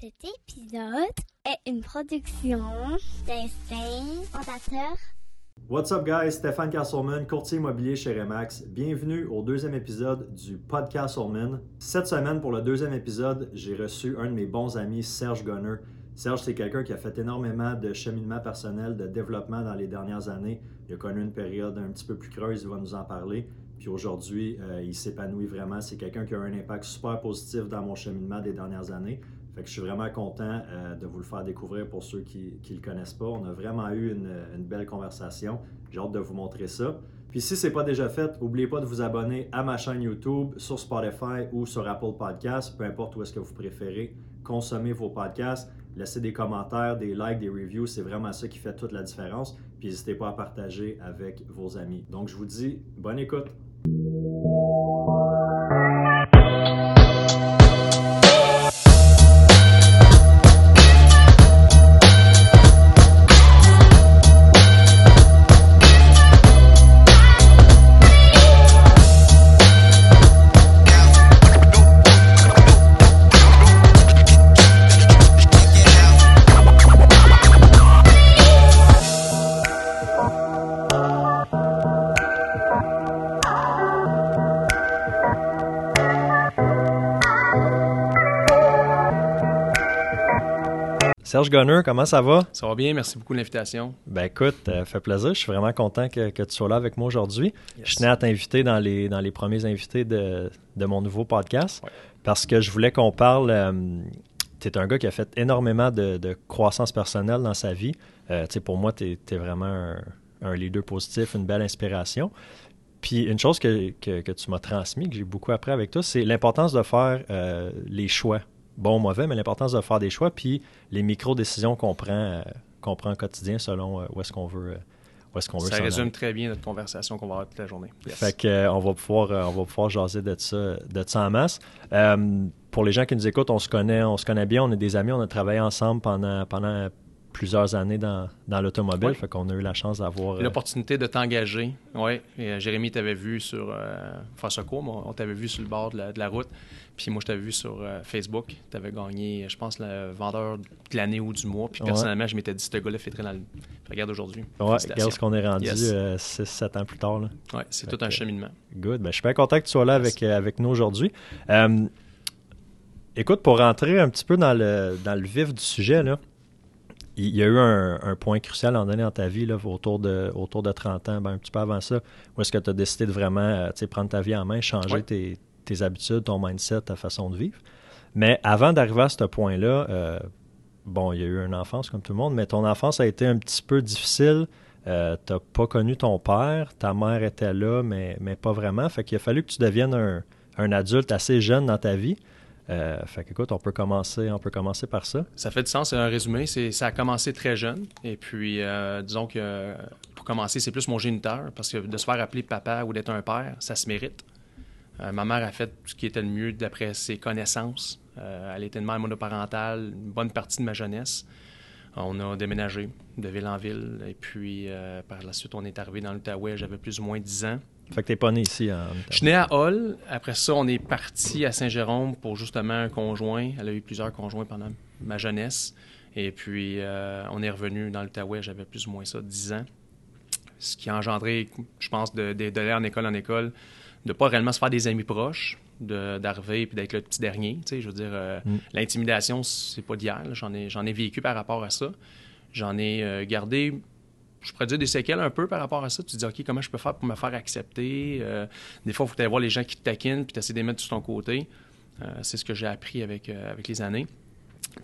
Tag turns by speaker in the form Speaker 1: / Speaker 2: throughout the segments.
Speaker 1: Cet épisode est une production d'Instinct Fondateur.
Speaker 2: What's up guys, Stéphane Castleman, courtier immobilier chez Remax. Bienvenue au deuxième épisode du podcast Castleman. Cette semaine, pour le deuxième épisode, j'ai reçu un de mes bons amis, Serge Gunner. Serge, c'est quelqu'un qui a fait énormément de cheminement personnel, de développement dans les dernières années. Il a connu une période un petit peu plus creuse, il va nous en parler. Puis aujourd'hui, euh, il s'épanouit vraiment. C'est quelqu'un qui a un impact super positif dans mon cheminement des dernières années. Je suis vraiment content euh, de vous le faire découvrir pour ceux qui ne le connaissent pas. On a vraiment eu une, une belle conversation. J'ai hâte de vous montrer ça. Puis si ce n'est pas déjà fait, n'oubliez pas de vous abonner à ma chaîne YouTube, sur Spotify ou sur Apple Podcasts, peu importe où est-ce que vous préférez consommer vos podcasts. Laissez des commentaires, des likes, des reviews, c'est vraiment ça qui fait toute la différence. Puis n'hésitez pas à partager avec vos amis. Donc je vous dis bonne écoute. Serge Gunner, comment ça va?
Speaker 3: Ça va bien, merci beaucoup de l'invitation.
Speaker 2: Ben écoute, ça fait plaisir. Je suis vraiment content que, tu sois là avec moi aujourd'hui. Je tenais à t'inviter dans les, dans les premiers invités de, mon nouveau podcast parce que je voulais qu'on parle. Euh, tu es un gars qui a fait énormément de, croissance personnelle dans sa vie. Euh, pour moi, tu es, vraiment un, leader positif, une belle inspiration. Puis une chose que, tu m'as transmis, que j'ai beaucoup appris avec toi, c'est l'importance de faire euh, les choix bon ou mauvais, mais l'importance de faire des choix, puis les micro-décisions qu'on prend, euh, qu'on prend au quotidien selon euh, où est-ce qu'on veut. Euh, où est-ce qu'on veut
Speaker 3: ça résume très bien notre conversation qu'on va avoir toute la journée.
Speaker 2: Fait que, on, va pouvoir, on va pouvoir jaser de ça, de ça en masse. pour les gens qui nous écoutent, on se connaît, on se connaît bien, on est des amis, on a travaillé ensemble pendant, pendant plusieurs années dans, dans l'automobile. Fait qu'on a eu la chance d'avoir.
Speaker 3: L'opportunité de t'engager. Oui. Jérémy t'avait vu sur euh, François on t'avait vu sur le bord de la, de la route. Puis moi, je t'avais vu sur euh, Facebook. Tu avais gagné, je pense, le vendeur de l'année ou du mois. Puis personnellement, je m'étais dit, ce gars-là fêterait dans le. Regarde aujourd'hui.
Speaker 2: Ouais, regarde ce qu'on est rendu 6-7 euh, ans plus tard.
Speaker 3: Oui, c'est tout un cheminement.
Speaker 2: Good. Ben, je suis bien content que tu sois là avec, euh, avec nous aujourd'hui. écoute, pour rentrer un petit peu dans le, dans le vif du sujet, là, il y a eu un, point crucial en donné dans ta vie, là, autour, de, autour de 30 ans, ben, un petit peu avant ça, où est-ce que tu as décidé de vraiment prendre ta vie en main, changer tes, tes habitudes, ton mindset, ta façon de vivre. Mais avant d'arriver à ce point-là, euh, bon, il y a eu une enfance comme tout le monde, mais ton enfance a été un petit peu difficile. Euh, tu n'as pas connu ton père, ta mère était là, mais, mais pas vraiment. Fait qu'il a fallu que tu deviennes un, adulte assez jeune dans ta vie. Euh, fait qu'écoute, on peut commencer, on peut commencer par ça.
Speaker 3: Ça fait du sens, c'est un résumé. C'est, ça a commencé très jeune. Et puis, disons que pour commencer, c'est plus mon géniteur, parce que de se faire appeler papa ou d'être un père, ça se mérite. Euh, ma mère a fait ce qui était le mieux d'après ses connaissances. Euh, elle était une mère monoparentale une bonne partie de ma jeunesse. On a déménagé de ville en ville et puis euh, par la suite, on est arrivé dans l'Outaouais. J'avais plus ou moins 10 ans.
Speaker 2: Fait que t'es pas né ici en
Speaker 3: Je suis né à Hall. Après ça, on est parti à Saint-Jérôme pour justement un conjoint. Elle a eu plusieurs conjoints pendant ma jeunesse. Et puis, on est revenu dans l'Outaouais. J'avais plus ou moins ça, 10 ans. Ce qui a engendré, je pense, d'aller en école en école de pas réellement se faire des amis proches, d'arriver et d'être le petit dernier. Tu sais, je veux dire, euh, mm. l'intimidation, c'est pas d'hier. J'en ai, j'en ai vécu par rapport à ça. J'en ai euh, gardé, je dire, des séquelles un peu par rapport à ça. Tu te dis, OK, comment je peux faire pour me faire accepter? Euh, des fois, il faut aller voir les gens qui te taquinent puis tu de les mettre sur ton côté. c'est ce que j'ai appris avec, avec les années.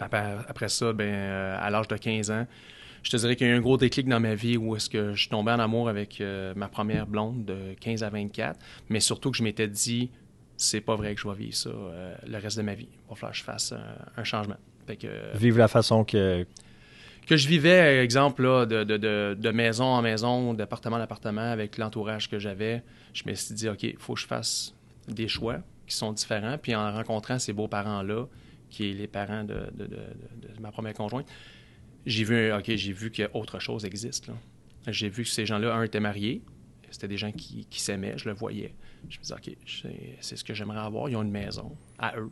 Speaker 3: Après, ça, ben, à l'âge de 15 ans, je te dirais qu'il y a eu un gros déclic dans ma vie où est-ce que je suis tombé en amour avec euh, ma première blonde de 15 à 24, mais surtout que je m'étais dit, c'est pas vrai que je vais vivre ça euh, le reste de ma vie. Il va falloir que je fasse un, changement.
Speaker 2: Vivre la façon que...
Speaker 3: Que je vivais, exemple, de, de, maison en maison, d'appartement en appartement, avec l'entourage que j'avais. Je me suis dit, OK, il faut que je fasse des choix qui sont différents. Puis en rencontrant ces beaux-parents-là, qui est les parents de, ma première conjointe, j'ai vu, OK, j'ai vu qu'autre chose existe. J'ai vu que ces gens-là, un, étaient mariés. C'était des gens qui, s'aimaient, je le voyais. Je me disais, OK, c'est ce que j'aimerais avoir. Ils ont une maison à eux.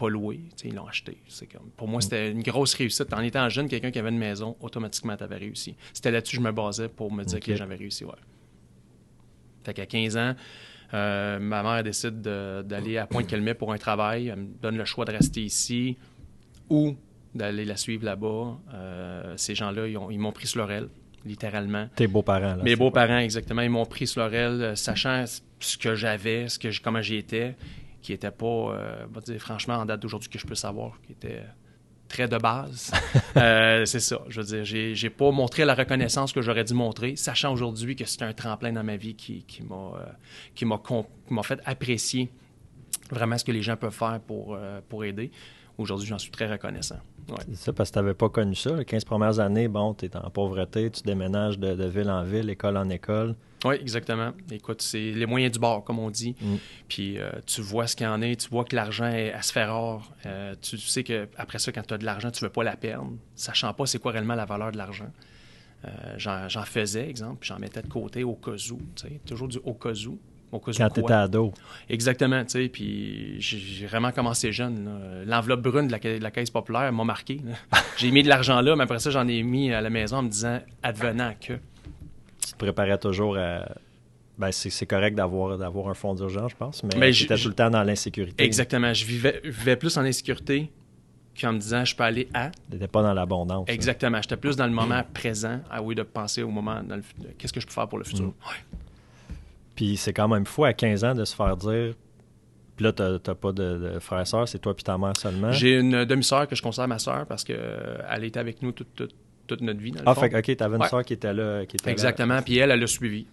Speaker 3: Pas loué, ils l'ont acheté. Comme, pour moi, c'était une grosse réussite. En étant jeune, quelqu'un qui avait une maison, automatiquement, tu avais réussi. C'était là-dessus que je me basais pour me dire que j'avais réussi. Ouais. Fait qu'à 15 ans, euh, ma mère décide d'aller à Pointe-Calmet pour un travail. Elle me donne le choix de rester ici ou d'aller la suivre là-bas. Euh, ces gens-là, ils m'ont pris sur leur aile, littéralement.
Speaker 2: Tes beaux-parents, là.
Speaker 3: Mes beaux-parents, exactement. Ils m'ont pris sur leur aile, euh, sachant ce que j'avais, ce que comment j'étais, qui n'était pas, euh, dire, franchement, en date d'aujourd'hui, que je peux savoir, qui était très de base. c'est ça. Je veux dire, j'ai, j'ai pas montré la reconnaissance que j'aurais dû montrer, sachant aujourd'hui que c'est un tremplin dans ma vie qui, qui m'a, qui m'a, m'a fait apprécier vraiment ce que les gens peuvent faire pour, pour aider. Aujourd'hui, j'en suis très reconnaissant.
Speaker 2: C'est ça, parce que tu n'avais pas connu ça. Les 15 premières années, bon, tu es en pauvreté, tu déménages de, ville en ville, école en école.
Speaker 3: Oui, exactement. Écoute, c'est les moyens du bord, comme on dit. Mm. Puis euh, tu vois ce qu'il y en est, tu vois que l'argent est à se faire rare. Euh, tu sais qu'après ça, quand tu as de l'argent, tu ne veux pas la perdre, sachant pas c'est quoi réellement la valeur de l'argent. Euh, j'en faisais, exemple, puis j'en mettais de côté au cas où, toujours du au cas où.
Speaker 2: Quand tu étais ado.
Speaker 3: Exactement, tu sais. Puis j'ai vraiment commencé jeune. L'enveloppe brune de la, caisse populaire m'a marqué. j'ai mis de l'argent là, mais après ça, j'en ai mis à la maison en me disant advenant que.
Speaker 2: Tu te préparais toujours à. Ben, c'est correct d'avoir d'avoir un fonds d'urgence, je pense, mais, j'étais tout le temps dans l'insécurité.
Speaker 3: Exactement. Je vivais, vivais plus en insécurité qu'en me disant je peux aller à.
Speaker 2: Tu n'étais pas dans l'abondance.
Speaker 3: Exactement. J'étais plus dans le moment présent, à oui, de penser au moment, qu'est-ce que je peux faire pour le futur. Mm.
Speaker 2: Puis c'est quand même fou à 15 ans de se faire dire. Puis là, tu n'as pas de, frère et soeur, c'est toi puis ta mère seulement.
Speaker 3: J'ai une demi-sœur que je considère ma sœur parce qu'elle euh, était avec nous toute, notre vie.
Speaker 2: ah, fait OK, tu avais une sœur qui était là. Qui était
Speaker 3: Exactement, puis elle, elle l'a suivi.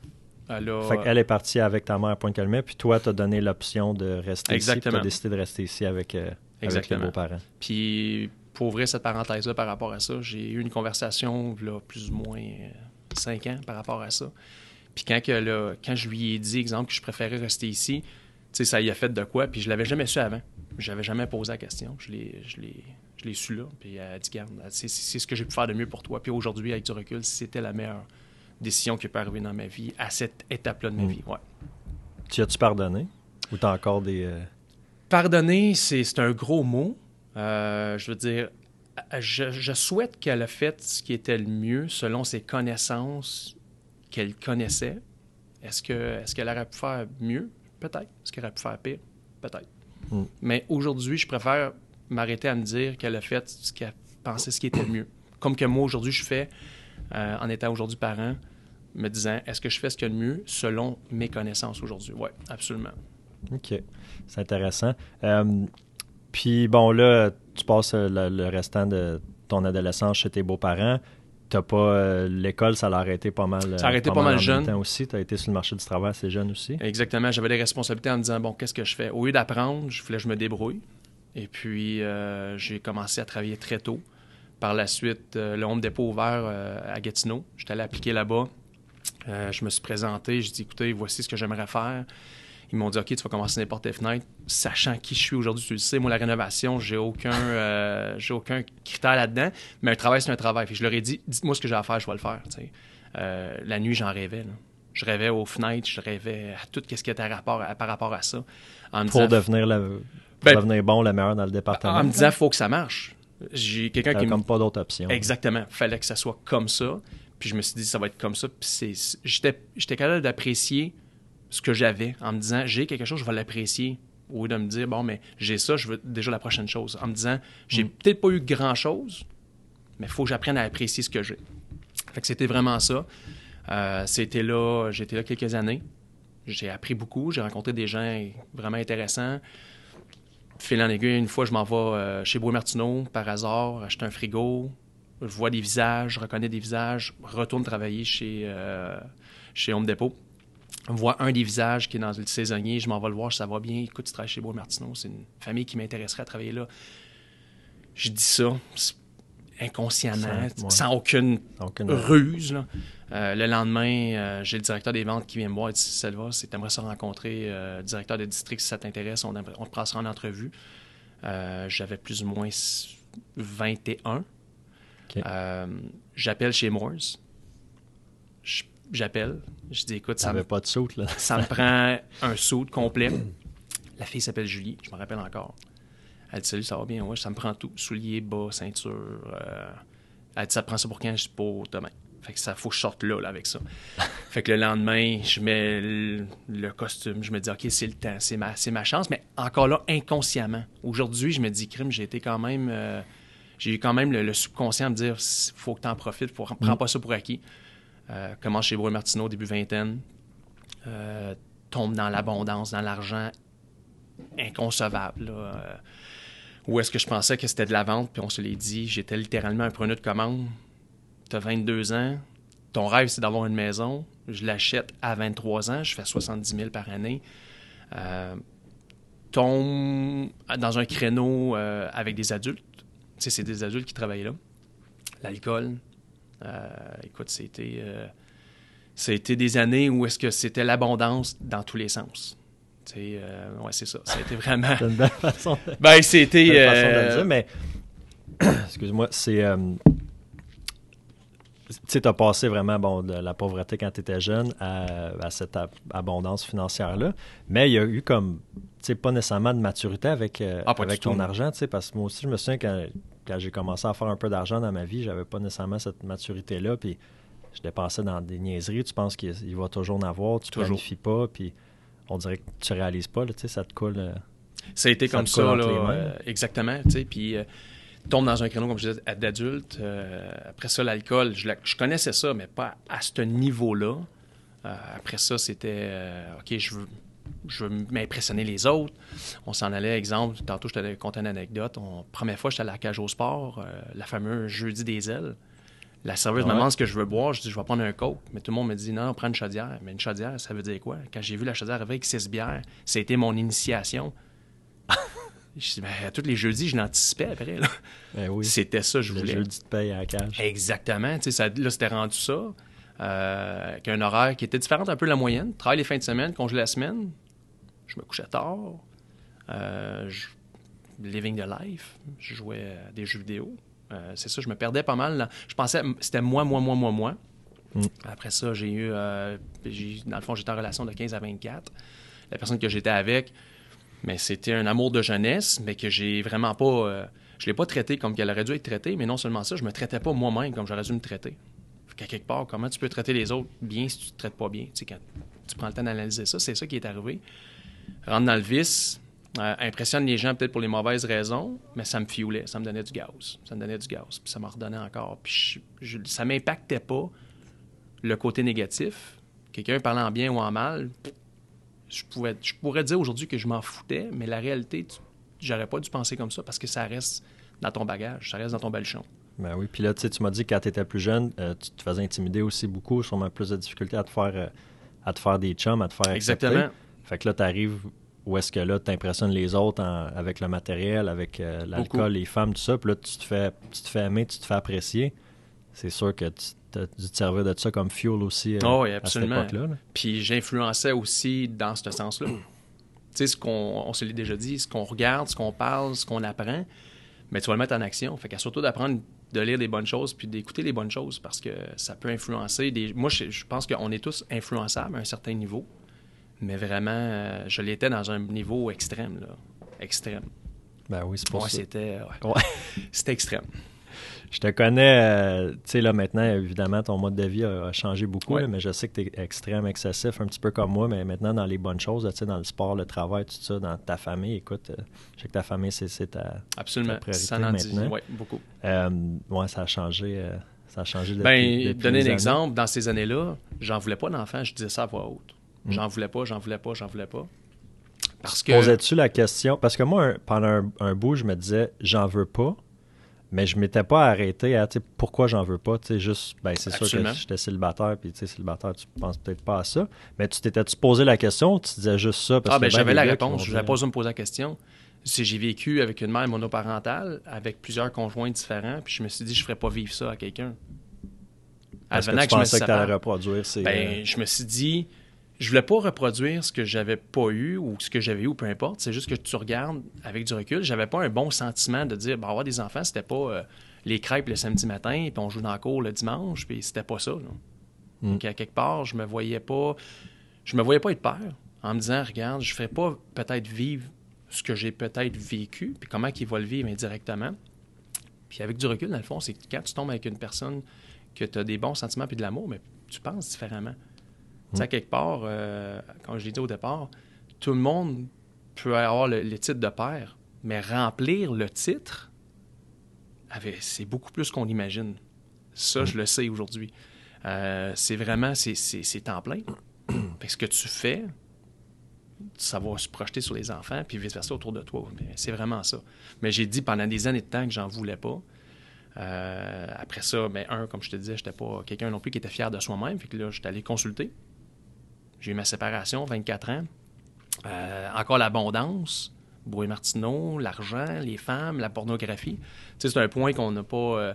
Speaker 2: Elle Fait est partie avec ta mère à Pointe-Calmet, puis toi, tu as donné l'option de rester Exactement. ici. Tu as décidé de rester ici avec, euh, avec tes beaux-parents.
Speaker 3: Puis pour ouvrir cette parenthèse-là par rapport à ça, j'ai eu une conversation, là, plus ou moins euh, cinq ans par rapport à ça. Puis quand, que, quand je lui ai dit, exemple, que je préférais rester ici, ça y a fait de quoi, puis je l'avais jamais su avant. Je n'avais jamais posé la question. Je l'ai su là, puis elle a dit, garde, c'est ce que j'ai pu faire de mieux pour toi. Puis aujourd'hui, avec du recul, c'était la meilleure décision qui peut arriver dans ma vie, à cette étape-là de ma mm. vie. Ouais.
Speaker 2: Tu as-tu pardonné? Ou tu as encore des... Euh,
Speaker 3: Pardonner, c'est un gros mot. Euh, je veux dire, je, je souhaite qu'elle ait fait ce qui était le mieux selon ses connaissances qu'elle connaissait. Est-ce qu'elle est qu'elle aurait pu faire mieux? Peut-être. Est-ce qu'elle aurait pu faire pire? Peut-être. Hmm. Mais aujourd'hui, je préfère m'arrêter à me dire qu'elle a fait ce qu'elle pensait ce qui était le mieux. Comme que moi, aujourd'hui, je fais, euh, en étant aujourd'hui parent, me disant, est-ce que je fais ce qui est le mieux selon mes connaissances aujourd'hui? Oui, absolument.
Speaker 2: OK. C'est intéressant. Euh, puis, bon, là, tu passes le restant de ton adolescence chez tes beaux-parents t'as pas euh, l'école ça l'a arrêté pas mal
Speaker 3: ça a arrêté pas, mal, jeune
Speaker 2: aussi tu as été sur le marché du travail assez jeune aussi
Speaker 3: exactement j'avais des responsabilités en me disant bon qu'est-ce que je fais? Au lieu d'apprendre je voulais que je me débrouille et puis euh, j'ai commencé à travailler très tôt par la suite euh, le Home Depot ouvert à Gatineau j'étais allé appliquer là-bas je me suis présenté j'ai dit écoutez voici ce que j'aimerais faire ils m'ont dit, OK, tu vas commencer n'importe les fenêtres, sachant qui je suis aujourd'hui, tu le sais. Moi, la rénovation, j'ai aucun, euh, j'ai aucun critère là-dedans, mais un travail, c'est un travail. je leur ai dit, dites-moi ce que j'ai à faire, je vais le faire. Euh, la nuit, j'en rêvais. Je rêvais aux fenêtres, je rêvais à tout ce qui était rapport par rapport à ça.
Speaker 2: pour devenir, ben, devenir bon, le meilleur dans le département.
Speaker 3: En me disant, il faut que ça marche. J'ai quelqu'un qui.
Speaker 2: comme pas d'autre option.
Speaker 3: Exactement. Il fallait que ça soit comme ça. Puis je me suis dit, ça va être comme ça. Puis j'étais capable d'apprécier ce que j'avais en me disant j'ai quelque chose, je vais l'apprécier. Au lieu de me dire bon, mais j'ai ça, je veux déjà la prochaine chose. En me disant j'ai mm. peut-être pas eu grand chose, mais il faut que j'apprenne à apprécier ce que j'ai. Fait que c'était vraiment ça. Euh, c'était là, j'étais là quelques années. J'ai appris beaucoup, j'ai rencontré des gens vraiment intéressants. Fil en aiguille, une fois, je m'en vais euh, chez Bois Martineau par hasard, acheter un frigo. Je vois des visages, je reconnais des visages, retourne travailler chez, euh, chez Home Depot vois un des visages qui est dans le saisonnier, je m'en vais le voir, ça va bien. Écoute, tu travailles chez Bois Martineau, c'est une famille qui m'intéresserait à travailler là. Je dis ça inconsciemment, sans, aucune, ruse. Euh, le lendemain, euh, j'ai le directeur des ventes qui vient me voir et dit Selva, si tu aimerais se rencontrer, euh, directeur de district, si ça t'intéresse, on, on, te passera en entrevue. J'avais plus ou moins 21. J'appelle chez Moores j'appelle. Je dis, écoute,
Speaker 2: ça, me, pas de saut,
Speaker 3: ça me prend un saut complet. La fille s'appelle Julie, je me rappelle encore. Elle dit Salut, ça va bien, ouais, ça me prend tout. Souliers, bas, ceinture. Elle dit Ça te prend ça pour quand? Je dis Pour demain. Fait que ça, faut que je sorte là, là avec ça. fait que le lendemain, je mets le, le costume, je me dis, OK, c'est le temps, c'est ma, chance, mais encore là, inconsciemment. Aujourd'hui, je me dis, crime, j'ai été quand même. euh, j'ai eu quand même le, le subconscient à me dire, faut que tu en profites, faut, prends pas ça pour acquis. Euh, commence chez Brouet Martineau, début vingtaine. Euh, tombe dans l'abondance, dans l'argent inconcevable. là. Euh, où est-ce que je pensais que c'était de la vente, puis on se l'est dit, j'étais littéralement un preneur de commande. T'as 22 ans, ton rêve c'est d'avoir une maison, je l'achète à 23 ans, je fais 70 000 par année. Euh, tombe dans un créneau euh, avec des adultes. Tu sais, c'est des adultes qui travaillent là. L'alcool. Euh, écoute, c'était, euh, c'était des années où est-ce que c'était l'abondance dans tous les sens. Tu sais, euh, ouais, c'est ça. C'était vraiment.
Speaker 2: C'est une belle façon de,
Speaker 3: ben, c'était.
Speaker 2: belle façon de le dire, mais excuse-moi, c'est. Tu sais, tu as passé vraiment bon, de la pauvreté quand tu étais jeune à, à cette ab- abondance financière-là. Mais il y a eu comme, tu sais, pas nécessairement de maturité avec, euh,
Speaker 3: Ah,
Speaker 2: avec ton
Speaker 3: tout.
Speaker 2: argent, tu sais, parce que moi aussi, je me souviens quand, quand j'ai commencé à faire un peu d'argent dans ma vie, j'avais pas nécessairement cette maturité-là. Puis je dépensais dans des niaiseries. Tu penses qu'il il va toujours en avoir, tu
Speaker 3: Toujours.
Speaker 2: planifies pas, puis on dirait que tu réalises pas, là, tu sais, ça te coule. euh,
Speaker 3: Ça a été
Speaker 2: Ça
Speaker 3: comme ça, là, euh, exactement. Tu sais, puis euh, tombe dans un créneau, comme je disais, d'adulte. Euh, après ça, l'alcool, je, la- je connaissais ça, mais pas à ce niveau-là. Euh, après ça, c'était, euh, OK, je veux, je veux m'impressionner les autres. On s'en allait, exemple, tantôt, je t'avais conté une anecdote. On, première fois, j'étais à la cage au sport, la fameuse jeudi des ailes. La serveuse
Speaker 2: Ouais.
Speaker 3: me demande ce que je veux boire. Je dis, je vais prendre un coke. Mais tout le monde me dit, non, non, prends une chaudière. Mais une chaudière, ça veut dire quoi? Quand j'ai vu la chaudière arriver avec six bières, c'était mon initiation. Je ben, à tous les jeudis, je l'anticipais après. là.
Speaker 2: ben oui,
Speaker 3: C'était ça, je
Speaker 2: le
Speaker 3: voulais.
Speaker 2: jeudi de paye à la cage.
Speaker 3: Exactement. Ça, là, c'était rendu ça. Euh, avec un horaire qui était différent un peu de la moyenne. Travail les fins de semaine, congé la semaine. Je me couchais tard. Euh, je- living the life. Je jouais à des jeux vidéo. Euh, c'est ça, je me perdais pas mal. là. Je pensais c'était moi, moi, moi, moi, moi.
Speaker 2: Mm.
Speaker 3: Après ça, j'ai eu. euh, dans le fond, j'étais en relation de 15 à 24. La personne que j'étais avec, mais c'était un amour de jeunesse, mais que j'ai vraiment pas. euh, je l'ai pas traité comme qu'elle aurait dû être traitée, mais non seulement ça, je me traitais pas moi-même comme j'aurais dû me traiter. Qu'à quelque part, comment tu peux traiter les autres bien si tu te traites pas bien? Tu sais, tu prends le temps d'analyser ça, c'est ça qui est arrivé. Rentre dans le vice, euh, impressionne les gens peut-être pour les mauvaises raisons, mais ça me fioulait, ça me donnait du gaz. Ça me donnait du gaz, puis ça m'en redonnait encore. Puis ça m'impactait pas le côté négatif. Quelqu'un parlant en bien ou en mal, je, pouvais, je pourrais dire aujourd'hui que je m'en foutais, mais la réalité, j'aurais pas dû penser comme ça parce que ça reste dans ton bagage, ça reste dans ton baluchon.
Speaker 2: Ben oui, puis là, tu sais, tu m'as dit que quand tu étais plus jeune, euh, tu te faisais intimider aussi beaucoup, sûrement plus de difficultés à te faire, euh, à te faire des chums, à te faire accepter.
Speaker 3: Exactement.
Speaker 2: Fait que là, tu arrives où est-ce que là, tu impressionnes les autres en- avec le matériel, avec euh, l'alcool, les femmes, tout ça. Puis là, tu te, fais, tu te fais aimer, tu te fais apprécier. C'est sûr que tu as dû te servir de ça comme fuel aussi
Speaker 3: Oh oui,
Speaker 2: à cette
Speaker 3: absolument.
Speaker 2: époque-là. là.
Speaker 3: Puis j'influençais aussi dans ce sens-là. tu sais, ce qu'on on se l'est déjà dit, ce qu'on regarde, ce qu'on parle, ce qu'on apprend, mais tu vas le mettre en action. Fait qu'à surtout d'apprendre de lire des bonnes choses puis d'écouter les bonnes choses parce que ça peut influencer des. Moi, je, je pense qu'on est tous influençables à un certain niveau, mais vraiment, euh, je l'étais dans un niveau extrême, là. Extrême.
Speaker 2: Ben oui, c'est pour
Speaker 3: Ouais,
Speaker 2: ça.
Speaker 3: c'était ouais.
Speaker 2: Ouais.
Speaker 3: c'était extrême.
Speaker 2: Je te connais, euh, tu sais, là, maintenant, évidemment, ton mode de vie a, a changé beaucoup,
Speaker 3: Ouais.
Speaker 2: là, mais je sais que tu es extrême, excessif, un petit peu comme moi, mais maintenant, dans les bonnes choses, tu sais, dans le sport, le travail, tout ça, dans ta famille, écoute, euh, je sais que ta famille, c'est ta...
Speaker 3: Absolument.
Speaker 2: Ta priorité
Speaker 3: Ça en dit, ouais, beaucoup.
Speaker 2: Euh, ouais, ça a changé, euh, ça a changé depuis,
Speaker 3: Ben,
Speaker 2: depuis
Speaker 3: donner un exemple, dans ces années-là, j'en voulais pas d'enfant, je disais ça à voix haute.
Speaker 2: Mm.
Speaker 3: J'en voulais pas, j'en voulais pas, j'en voulais pas. Parce que.
Speaker 2: Posais-tu la question? Parce que moi, un- pendant un, un bout, je me disais, j'en veux pas, mais je m'étais pas arrêté à, pourquoi j'en veux pas, juste, ben, c'est sûr que j'étais célibataire, puis célibataire, tu penses peut-être pas à ça, mais tu t'étais-tu posé la question ou tu disais juste ça? Parce
Speaker 3: Ah, ben j'avais la réponse. Je n'avais pas besoin de me poser la question. J'ai vécu avec une mère monoparentale, avec plusieurs conjoints différents, puis je me suis dit, je ne ferais pas vivre ça à quelqu'un.
Speaker 2: Parce que
Speaker 3: Advenant
Speaker 2: tu
Speaker 3: que je me
Speaker 2: pensais que tu allais
Speaker 3: sépare,
Speaker 2: reproduire ces...
Speaker 3: ben,
Speaker 2: euh,
Speaker 3: je me suis dit, je voulais pas reproduire ce que j'avais pas eu ou ce que j'avais eu, peu importe. C'est juste que tu regardes avec du recul. J'avais pas un bon sentiment de dire, ben, avoir des enfants, c'était pas euh, les crêpes le samedi matin, puis on joue dans la cour le dimanche, puis c'était pas ça. là.
Speaker 2: Mm.
Speaker 3: Donc, à quelque part, je me voyais pas, je me voyais pas être père en me disant, regarde, je ferais pas peut-être vivre ce que j'ai peut-être vécu, puis comment il va le vivre indirectement. Puis avec du recul, dans le fond, c'est que quand tu tombes avec une personne que tu as des bons sentiments puis de l'amour, mais tu penses différemment. Tu sais, à quelque part, euh, comme je l'ai dit au départ, tout le monde peut avoir le, le titre de père, mais remplir le titre, c'est beaucoup plus qu'on imagine. Ça, je le sais aujourd'hui. Euh, c'est vraiment, c'est, temps plein. Que ce que tu fais, ça va se projeter sur les enfants, puis vice-versa autour de toi. C'est vraiment ça. Mais j'ai dit pendant des années de temps que j'en voulais pas. Euh, après ça, ben, un, comme je te disais, j'étais pas quelqu'un non plus qui était fier de soi-même. Fait que là, j'étais allé consulter. J'ai eu ma séparation, 24 ans. Euh, encore l'abondance. Brouet Martineau, l'argent, les femmes, la pornographie. Tu sais, c'est un point qu'on n'a pas. euh,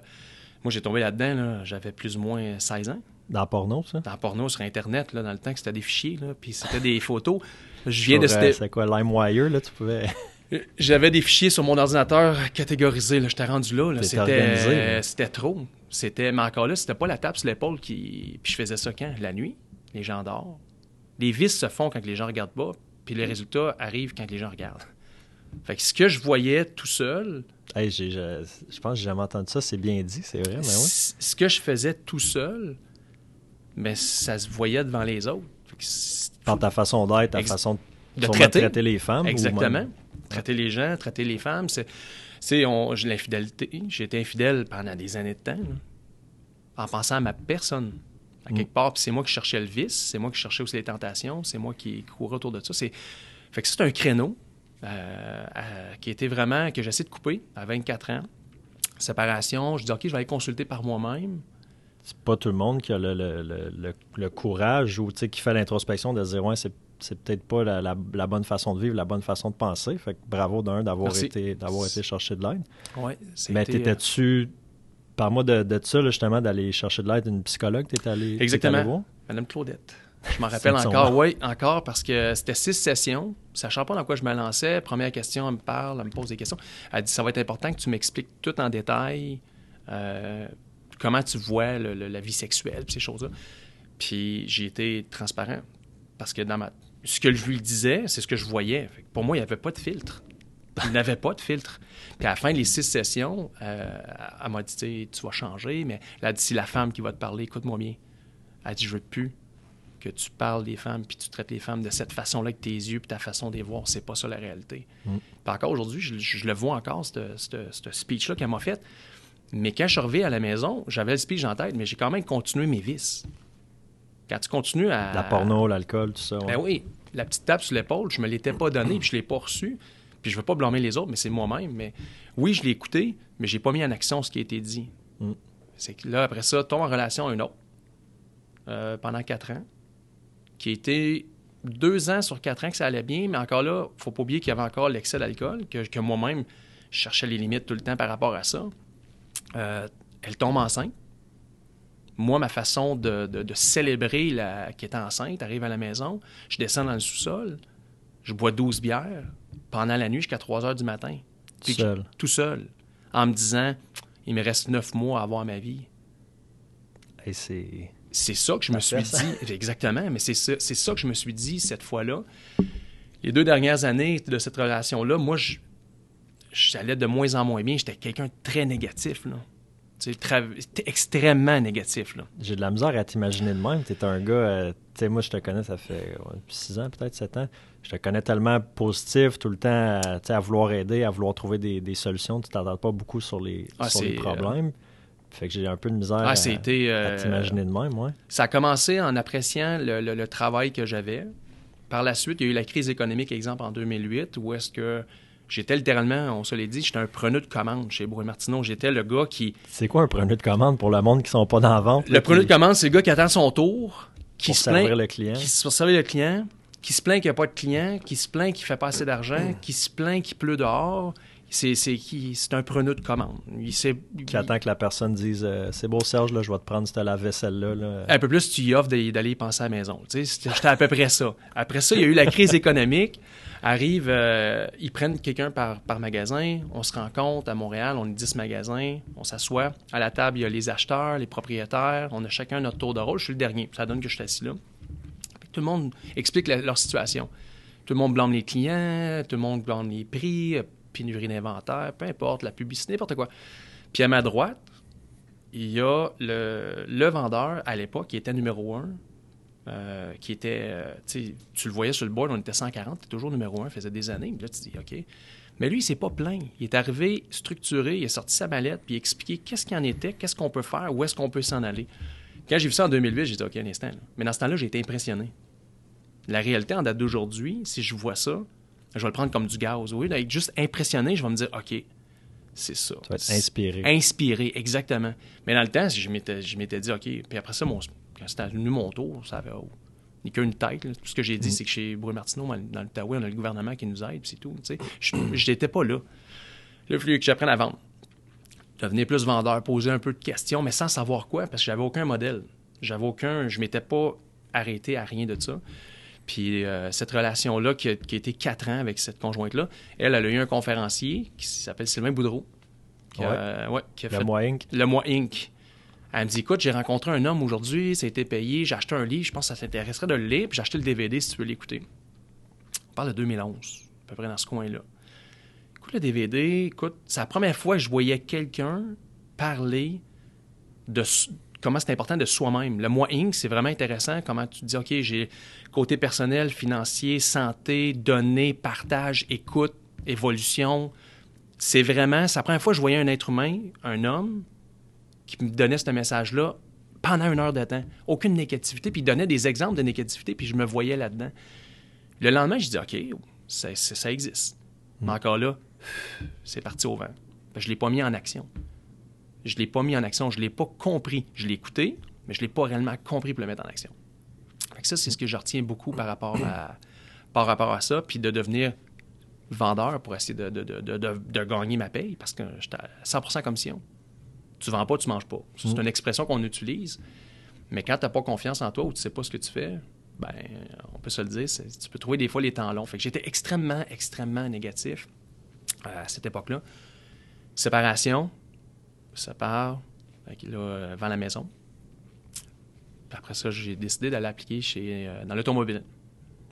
Speaker 3: Moi, j'ai tombé là-dedans, là, j'avais plus ou moins 16 ans.
Speaker 2: Dans le porno, ça?
Speaker 3: Dans le porno sur Internet, là, dans le temps que c'était des fichiers, là, puis c'était des photos. Je viens de.
Speaker 2: Euh,
Speaker 3: c'était-
Speaker 2: C'est quoi, LimeWire, là, tu pouvais...
Speaker 3: J'avais des fichiers sur mon ordinateur catégorisés. Là, j'étais rendu là. C'était, euh, c'était trop. C'était, mais encore là, c'était pas la tape sur l'épaule qui. Puis je faisais ça quand? La nuit. Les gens dorment. Les vices se font quand les gens regardent pas. Puis les résultats arrivent quand les gens regardent. Fait que ce que je voyais tout seul,
Speaker 2: Hey, je, je pense que j'ai jamais entendu ça. C'est bien dit, c'est vrai, mais oui.
Speaker 3: ce que je faisais tout seul, mais ça se voyait devant les autres.
Speaker 2: Par ta façon d'être, ta façon
Speaker 3: de traiter.
Speaker 2: les femmes.
Speaker 3: Exactement. Traiter les gens, traiter les femmes, c'est. c'est on- l'infidélité. J'ai été infidèle pendant des années de temps, là, en pensant à ma personne. À
Speaker 2: Mm.
Speaker 3: quelque part, puis c'est moi qui cherchais le vice, c'est moi qui cherchais aussi les tentations, c'est moi qui courais autour de ça. C'est... Fait que c'est un créneau euh, à- qui était vraiment, que j'essaie de couper à 24 ans. Séparation, je dis, OK, je vais aller consulter par moi-même.
Speaker 2: C'est pas tout le monde qui a le, le- le- le- le courage ou qui fait l'introspection de se dire, ouais, c'est, c'est peut-être pas la, la- la bonne façon de vivre, la bonne façon de penser. Fait que bravo d'un d'avoir été, d'avoir été chercher de l'aide.
Speaker 3: Ouais,
Speaker 2: Mais
Speaker 3: c'était,
Speaker 2: t'étais-tu. Par-moi de, de ça, là, justement, d'aller chercher de l'aide d'une psychologue, t'es allé. t'es
Speaker 3: Exactement.
Speaker 2: allé voir?
Speaker 3: Madame Claudette. Je m'en rappelle encore, oui, encore, parce que c'était six sessions. Sachant pas dans quoi je me lançais, première question, elle me parle, elle me pose des questions. Elle dit Ça va être important que tu m'expliques tout en détail euh, comment tu vois le- le- la vie sexuelle, ces choses-là. Puis j'ai été transparent. Parce que dans ma... ce que je lui disais, c'est ce que je voyais. Pour moi, il n'y avait pas de filtre. Il n'avait pas de filtre. Puis à la fin des six sessions, euh, elle m'a dit Tu vas changer, mais elle a dit C'est la femme qui va te parler, écoute-moi bien. Elle dit Je veux plus que tu parles des femmes puis tu traites les femmes de cette façon-là avec tes yeux puis ta façon de les voir. C'est pas ça la réalité.
Speaker 2: Mm.
Speaker 3: Puis encore aujourd'hui, je, je le vois encore, ce speech-là qu'elle m'a fait. Mais quand je suis arrivé à la maison, j'avais le speech en tête, mais j'ai quand même continué mes vices. Quand tu continues à.
Speaker 2: La porno, l'alcool, tout ça. ouais.
Speaker 3: Ben oui, la petite tape sur l'épaule, je me l'étais pas donnée puis je l'ai pas reçue. Puis je veux pas blâmer les autres, mais c'est moi-même. Mais oui, je l'ai écouté, mais j'ai pas mis en action ce qui a été dit.
Speaker 2: Mm.
Speaker 3: C'est que là, après ça, tombe en relation à un autre euh, pendant quatre ans, qui a été deux ans sur quatre ans que ça allait bien, mais encore là, faut pas oublier qu'il y avait encore l'excès d'alcool, que, que moi-même, je cherchais les limites tout le temps par rapport à ça. Euh, elle tombe enceinte. Moi, ma façon de, de- de célébrer la, qui est enceinte, arrive à la maison, je descends dans le sous-sol, je bois 12 bières pendant la nuit jusqu'à 3 heures du matin. Puis que-
Speaker 2: Seul.
Speaker 3: tout seul, en me disant, il me reste neuf mois à avoir ma vie.
Speaker 2: Et c'est.
Speaker 3: C'est ça que je me suis
Speaker 2: ça.
Speaker 3: dit. Exactement, mais c'est ça, que je me suis dit cette fois-là. Les deux dernières années de cette relation-là, moi, je, j'allais de moins en moins bien. J'étais quelqu'un de très négatif, là. Tu c'était extrêmement négatif.
Speaker 2: J'ai de la misère à t'imaginer de même. T'es un gars, euh, tu sais, moi, je te connais, ça fait 6 ans, peut-être 7 ans. Je te connais tellement positif, tout le temps, à, sais, à vouloir aider, à vouloir trouver des, des solutions. Tu t'attardes pas beaucoup sur les,
Speaker 3: Ah,
Speaker 2: sur les
Speaker 3: c'est,
Speaker 2: problèmes. Fait que j'ai un peu de misère
Speaker 3: Ah,
Speaker 2: à,
Speaker 3: euh,
Speaker 2: t'imaginer de même, ouais.
Speaker 3: Ça a commencé en appréciant le, le- le travail que j'avais. Par la suite, il y a eu la crise économique, exemple, en 2008, où est-ce que j'étais littéralement, on se l'est dit, j'étais un preneur de commande chez Brouet Martineau. J'étais le gars qui...
Speaker 2: C'est quoi un preneur de commande pour le monde qui sont pas dans la vente?
Speaker 3: Le preneur
Speaker 2: qui-
Speaker 3: de commande, c'est le gars qui attend son tour, qui
Speaker 2: pour
Speaker 3: se
Speaker 2: servir
Speaker 3: plaint,
Speaker 2: le client.
Speaker 3: qui se servir le client, qui se plaint qu'il n'y a pas de client, qui se plaint qu'il fait pas assez d'argent, qui se plaint qu'il pleut dehors. C'est, c'est, qui, c'est un preneur de commande. Il sait,
Speaker 2: Qui attend que la personne dise euh, C'est beau, Serge, là, je vais te prendre cette lave-vaisselle-là. là.
Speaker 3: un peu plus, tu y offres d'aller penser à la maison. J'étais à peu près ça. Après ça, il y a eu la crise économique. Arrive, euh, ils prennent quelqu'un par, par magasin. On se rencontre à Montréal, on est 10 magasins. On s'assoit. À la table, il y a les acheteurs, les propriétaires. On a chacun notre tour de rôle. Je suis le dernier. Ça donne que je suis assis là. Tout le monde explique leur situation. Tout le monde blâme les clients, tout le monde blâme les prix, euh, pénurie d'inventaire, peu importe, la publicité, n'importe quoi. Puis à ma droite, il y a le, le vendeur à l'époque qui était numéro un, euh, qui était, euh, tu le voyais sur le board, on était 140, il était toujours numéro un, faisait des années. Là, tu dis, OK. Mais lui, il s'est pas plaint. Il est arrivé structuré, il a sorti sa mallette, puis il a expliqué qu'est-ce qu'il en était, qu'est-ce qu'on peut faire, où est-ce qu'on peut s'en aller. Quand j'ai vu ça en 2008, j'ai dit, OK, un instant. là. Mais dans ce temps-là, j'ai été impressionné. La réalité en date d'aujourd'hui, si je vois ça, je vais le prendre comme du gaz. Oui, juste impressionné, je vais me dire, OK, c'est ça.
Speaker 2: Tu vas être inspiré.
Speaker 3: Inspiré, exactement. Mais dans le temps, je m'étais, dit, OK. Puis après ça, mon, quand c'était venu mon tour, ça avait oh, ni qu'une tête. là. Tout ce que j'ai dit,
Speaker 2: Mm.
Speaker 3: c'est que chez Bruy Martineau, dans l'Outaouais, on a le gouvernement qui nous aide, puis c'est tout. Je n'étais pas là. Là, il fallu que j'apprenne à vendre. Devenir plus vendeur, poser un peu de questions, mais sans savoir quoi, parce que j'avais aucun modèle. J'avais aucun. Je m'étais pas arrêté à rien de ça. Puis euh, cette relation-là, qui a, qui a été quatre ans avec cette conjointe-là, elle, elle a eu un conférencier qui s'appelle Sylvain Boudreau. Qui a, ouais, qui a
Speaker 2: Le
Speaker 3: fait
Speaker 2: mois Inc.
Speaker 3: le mois Inc. Elle me dit Écoute, j'ai rencontré un homme aujourd'hui, ça a été payé, j'ai acheté un livre, je pense que ça t'intéresserait de le lire, puis j'ai acheté le DVD si tu veux l'écouter. On parle de 2011, à peu près dans ce coin-là. Le DVD, écoute, c'est la première fois que je voyais quelqu'un parler de comment c'est important de soi-même. Le mois Inc., c'est vraiment intéressant, comment tu te dis OK, j'ai côté personnel, financier, santé, données, partage, écoute, évolution. C'est vraiment, c'est la première fois que je voyais un être humain, un homme, qui me donnait ce message-là pendant une heure de temps. Aucune négativité, puis il donnait des exemples de négativité, puis je me voyais là-dedans. Le lendemain, je dis OK, ça, ça- ça existe. Mais encore là, c'est parti au vent. Je ne l'ai pas mis en action. Je ne l'ai pas mis en action, je ne l'ai pas compris. Je l'ai écouté, mais je ne l'ai pas réellement compris pour le mettre en action. Fait que ça, c'est ce que je retiens beaucoup par rapport à, par rapport à ça, puis de devenir vendeur pour essayer de, de- de- de- gagner ma paye, parce que j'étais à 100 commission. Tu vends pas, tu manges pas. C'est une expression qu'on utilise, mais quand tu n'as pas confiance en toi ou tu sais pas ce que tu fais, ben, on peut se le dire, tu peux trouver des fois les temps longs. Fait que j'étais extrêmement, extrêmement négatif à cette époque-là. Séparation, fait que là, euh, vend la maison. Puis après ça, j'ai décidé d'aller appliquer chez, euh, dans l'automobile.